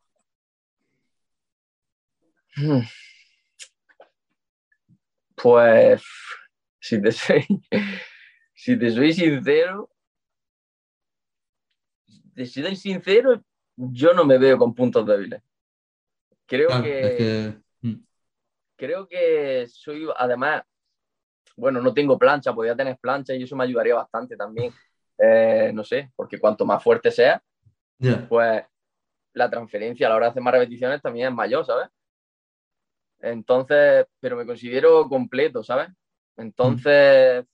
Hmm. Pues, si te soy, [laughs] si te soy sincero, si soy sincero, yo no me veo con puntos débiles. Creo que, hmm. creo que soy, además, bueno, no tengo plancha, podría tener plancha y eso me ayudaría bastante también. Eh, no sé, porque cuanto más fuerte sea, pues la transferencia a la hora de hacer más repeticiones también es mayor, ¿sabes? Entonces, pero me considero completo, ¿sabes? Entonces,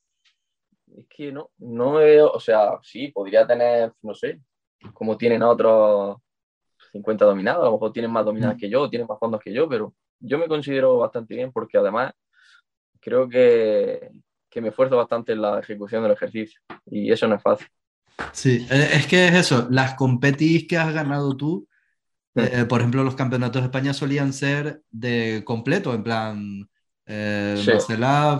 es que no, no veo, o sea, sí, podría tener, no sé, como tienen otros 50 dominados, a lo mejor tienen más dominadas que yo, tienen más fondos que yo, pero yo me considero bastante bien porque además creo que, que me esfuerzo bastante en la ejecución del ejercicio y eso no es fácil. Sí, eh, es que es eso, las competis que has ganado tú, eh, por ejemplo, los campeonatos de España solían ser de completo, en plan, eh,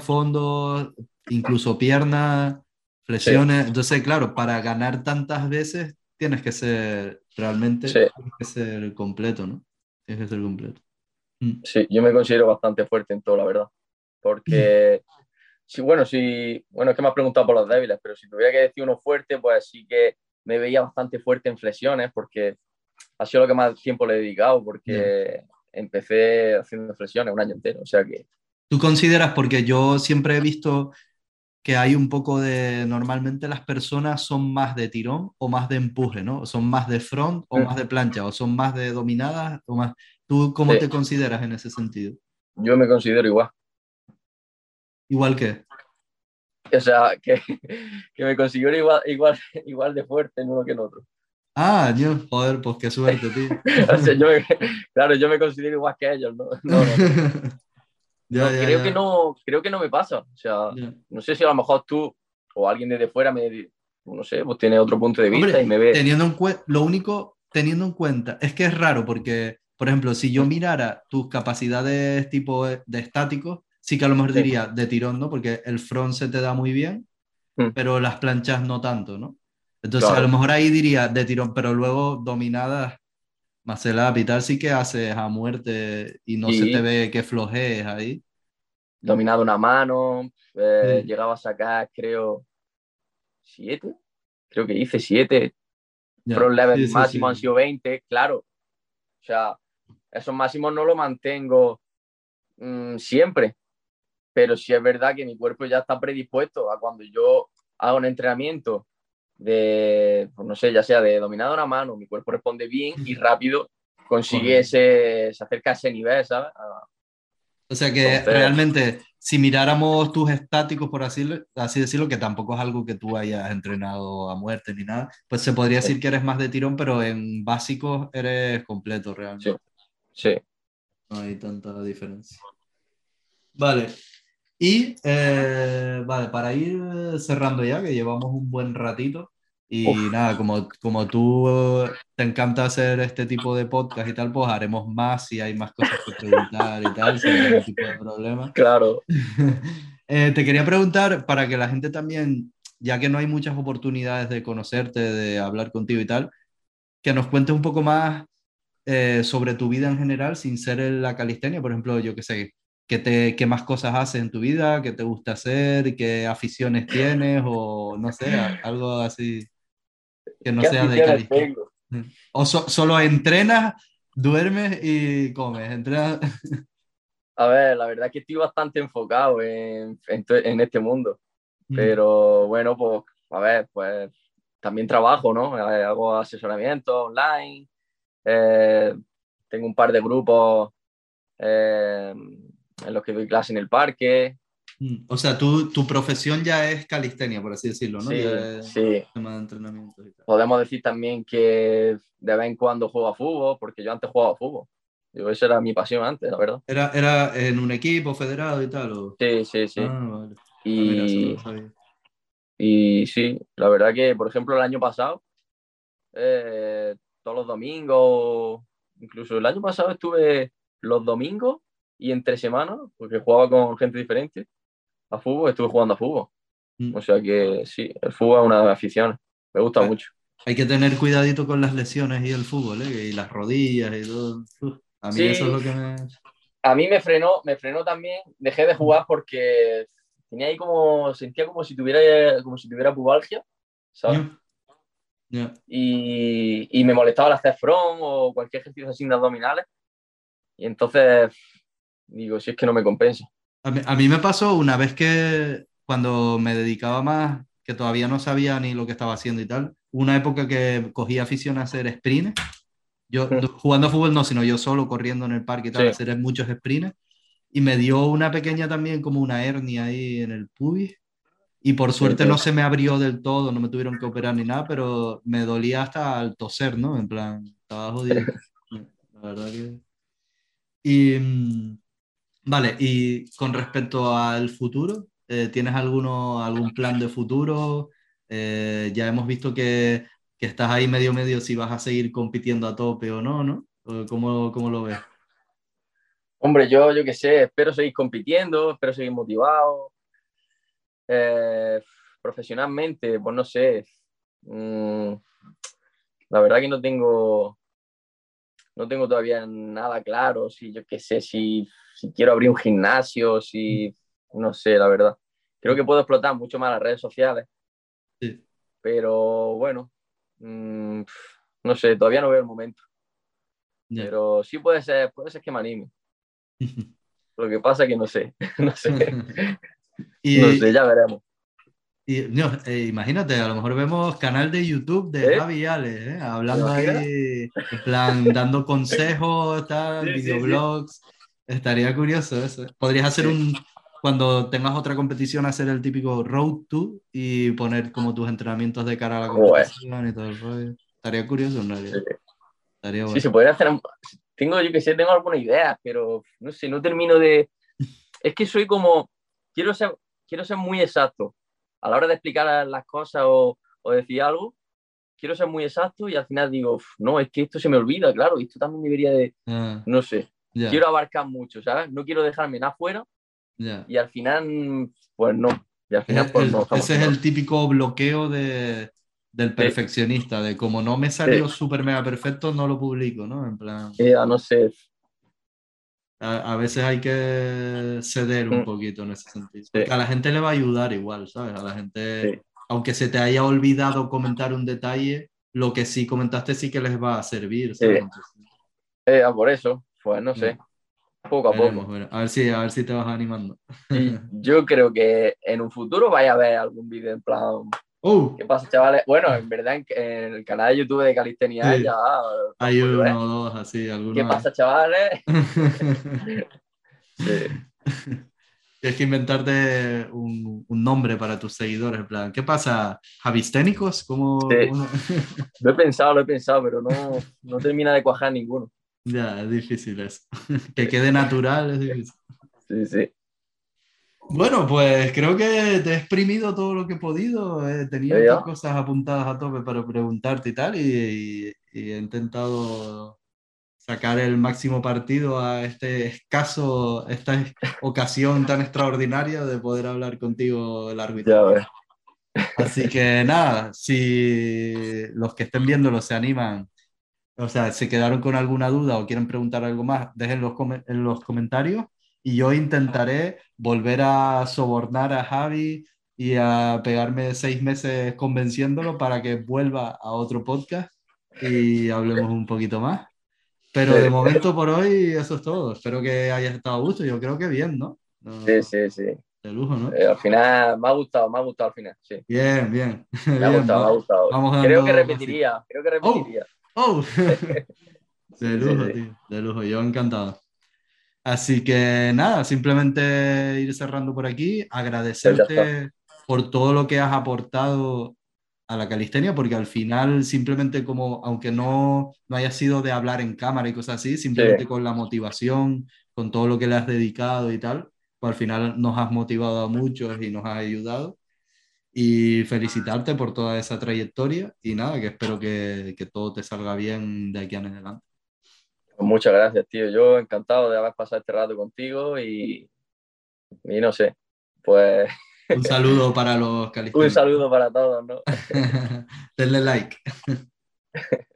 fondos, incluso piernas, flexiones. Entonces, claro, para ganar tantas veces tienes que ser realmente tienes que ser completo, ¿no? Tienes que ser completo. Mm. Sí, yo me considero bastante fuerte en todo, la verdad. Porque, [laughs] sí, bueno, sí, bueno, es que me has preguntado por los débiles, pero si tuviera que decir uno fuerte, pues sí que me veía bastante fuerte en flexiones, porque ha sido lo que más tiempo le he dedicado porque empecé haciendo flexiones un año entero, o sea que... ¿Tú consideras, porque yo siempre he visto que hay un poco de, normalmente las personas son más de tirón o más de empuje, ¿no? Son más de front o más de plancha, o son más de dominadas o más... ¿Tú cómo te consideras en ese sentido? Yo me considero igual. ¿Igual qué? O sea, que, que me considero igual, igual, igual de fuerte en uno que en otro. Ah, Dios, joder, pues qué suerte, tío. [laughs] claro, yo me considero igual que ellos, ¿no? [laughs] creo, Que no creo que no me pasa. O sea, no sé si a lo mejor tú o alguien desde fuera me, no sé, pues tiene otro punto de vista y me ve. Teniendo en lo único, teniendo en cuenta, es que es raro porque, por ejemplo, si yo mirara tus capacidades tipo de estáticos, sí que a lo mejor diría de tirón, ¿no? Porque el front se te da muy bien, mm. pero las planchas no tanto, ¿no? Entonces, a lo mejor ahí diría de tirón, pero luego dominadas, Marcela y tal, sí que haces a muerte y no se te ve que flojees ahí. Dominado una mano, eh, llegaba a sacar, creo, siete. Creo que hice siete. Pro level máximo han sido 20, claro. O sea, esos máximos no los mantengo mm, siempre. Pero sí es verdad que mi cuerpo ya está predispuesto a cuando yo hago un entrenamiento de, pues no sé, ya sea de dominador a mano, mi cuerpo responde bien y rápido consigue ese, se acerca a ese nivel, ¿sabes? O sea que realmente, si miráramos tus estáticos, por así, así decirlo, que tampoco es algo que tú hayas entrenado a muerte ni nada, pues se podría decir que eres más de tirón, pero en básicos eres completo realmente. Sí. No hay tanta diferencia. Vale, y eh, vale, para ir cerrando ya, que llevamos un buen ratito, y nada, como, como tú te encanta hacer este tipo de podcast y tal, pues haremos más si hay más cosas que preguntar y tal, sin ningún tipo de problema. [laughs] Claro. [laughs] Eh, te quería preguntar, para que la gente también, ya que no hay muchas oportunidades de conocerte, de hablar contigo y tal, que nos cuentes un poco más eh, sobre tu vida en general, sin ser en la calistenia, por ejemplo, yo qué sé, ¿Qué, te, qué más cosas haces en tu vida? ¿Qué te gusta hacer? ¿Qué aficiones tienes? O no sé, algo así que no sea de calistenia. O solo entrenas, duermes y comes. Entrenas... [laughs] A ver, la verdad es que estoy bastante enfocado en, en, este mundo. Mm. Pero bueno, pues, a ver, pues también trabajo, ¿no? Hago asesoramiento online. Eh, tengo un par de grupos eh, en los que doy clase en el parque. Mm, o sea, tu, tu profesión ya es calistenia, por así decirlo, ¿no? Sí, sí. Podemos decir también que de vez en cuando juego a fútbol, porque yo antes jugaba a fútbol. Digo, esa era mi pasión antes, la verdad. ¿Era, era en un equipo federado y tal? ¿o? Sí, sí, sí. Ah, vale. Y, ah, y sí, la verdad que, por ejemplo, el año pasado, eh, todos los domingos, incluso el año pasado estuve los domingos y entre semanas, porque jugaba con gente diferente, a fútbol, estuve jugando a fútbol. Mm. O sea que sí, el fútbol es una afición, me gusta mucho. Hay que tener cuidadito con las lesiones y el fútbol, ¿eh? y las rodillas y todo. A mí eso es lo que me... A mí me frenó, me frenó también, dejé de jugar porque tenía ahí como, sentía como si tuviera, como si tuviera pubalgia, ¿sabes? Y, y, me molestaba el hacer front o cualquier ejercicio así de abdominales. Y entonces digo, si es que no me compensa. A mí, a mí, me pasó una vez que cuando me dedicaba más, que todavía no sabía ni lo que estaba haciendo y tal, una época que cogía afición a hacer sprints. Yo jugando a fútbol no, sino yo solo corriendo en el parque y tal, hacer muchos sprints. Y me dio una pequeña también como una hernia ahí en el pubis. Y por suerte no se me abrió del todo, no me tuvieron que operar ni nada, pero me dolía hasta al toser, ¿no? En plan, estaba jodido. [laughs] La verdad que... Y, mm, vale, y con respecto al futuro, eh, ¿tienes alguno, algún plan de futuro? Eh, ya hemos visto que, que, estás ahí medio medio si vas a seguir compitiendo a tope o no, ¿no? ¿Cómo, cómo lo ves? Hombre, yo, yo qué sé, espero seguir compitiendo, espero seguir motivado. Eh, profesionalmente, pues no sé. Mm, la verdad que no tengo, no tengo todavía nada claro. Si yo qué sé, si, si quiero abrir un gimnasio, si no sé, la verdad. Creo que puedo explotar mucho más las redes sociales. Pero bueno, mm, no sé, todavía no veo el momento. Pero sí puede ser, puede ser que me anime. [laughs] Lo que pasa es que no sé, [laughs] no sé. y, no sé, ya veremos. Y, eh, imagínate, a lo mejor vemos canal de YouTube de ¿Eh? Javi Ale, ¿eh? hablando ahí, en plan, dando consejos, tal, videoblogs. Estaría curioso eso. Podrías hacer un, cuando tengas otra competición, hacer el típico road to y poner como tus entrenamientos de cara a la competición y todo el rollo. Estaría curioso en realidad. Estaría Sí, se podría hacer. Tengo, yo que sé, tengo alguna idea, pero no sé, no termino de. Es que soy como. Quiero ser, quiero ser muy exacto. A la hora de explicar las cosas o, o decir algo, quiero ser muy exacto y al final digo, no, es que esto se me olvida, claro, esto también debería de. Ah. no sé. Quiero abarcar mucho, ¿sabes? No quiero dejarme nada fuera y al final, pues no. Y al final, pues, no ese es el típico bloqueo de, del perfeccionista, de como no me salió súper mega perfecto, no lo publico, ¿no? En plan. no sé. A, veces hay que ceder un mm. poquito en ese sentido. a la gente le va a ayudar igual, ¿sabes? A la gente, aunque se te haya olvidado comentar un detalle, lo que sí comentaste sí que les va a servir. ¿sabes? Eh, por eso, pues no sé. Poco a poco. a, ver si, a ver si te vas animando. [laughs] yo creo que en un futuro vaya a ver algún vídeo en plan. Uh. ¿Qué pasa, chavales? Bueno, en verdad, en, el canal de YouTube de Calistenia ya. Hay uno o dos así, algunos. ¿Qué pasa, chavales? [laughs] sí. [laughs] Tienes que inventarte un, un, nombre para tus seguidores. En plan, ¿qué pasa? ¿Javisténicos? ¿Cómo, lo he pensado, lo he pensado, pero no, no termina de cuajar ninguno. Ya, es difícil eso. [laughs] que quede natural es difícil. Sí, sí. Bueno, pues creo que te he exprimido todo lo que he podido. He tenido cosas apuntadas a tope para preguntarte y tal, y, he intentado sacar el máximo partido a este escaso, esta ocasión tan extraordinaria de poder hablar contigo largo y Así que nada, si los que estén viéndolo se animan o sea, se quedaron con alguna duda o quieren preguntar algo más, déjenlo en los comentarios y yo intentaré volver a sobornar a Javi y a pegarme seis meses convenciéndolo para que vuelva a otro podcast y hablemos un poquito más. Pero de momento por hoy eso es todo. Espero que hayas estado a gusto. Yo creo que bien, ¿no? sí, sí, sí. De lujo, ¿no? Eh, al final me ha gustado, me ha gustado al final. Sí. Bien, bien. [laughs] Me ha gustado, me ha gustado. creo que repetiría, creo que repetiría. Oh, [laughs] de lujo, tío, de lujo, yo encantado. Así que nada, simplemente ir cerrando por aquí, agradecerte por todo lo que has aportado a la calistenia, porque al final simplemente como, aunque no, no haya sido de hablar en cámara y cosas así, simplemente con la motivación, con todo lo que le has dedicado y tal, pues al final nos has motivado a muchos y nos has ayudado y felicitarte por toda esa trayectoria y nada, que espero que, que todo te salga bien de aquí en adelante. Pues muchas gracias, tío. Yo encantado de haber pasado este rato contigo y, y no sé, pues Un saludo para los [laughs] Un saludo para todos, ¿no? [laughs] Denle like. [laughs]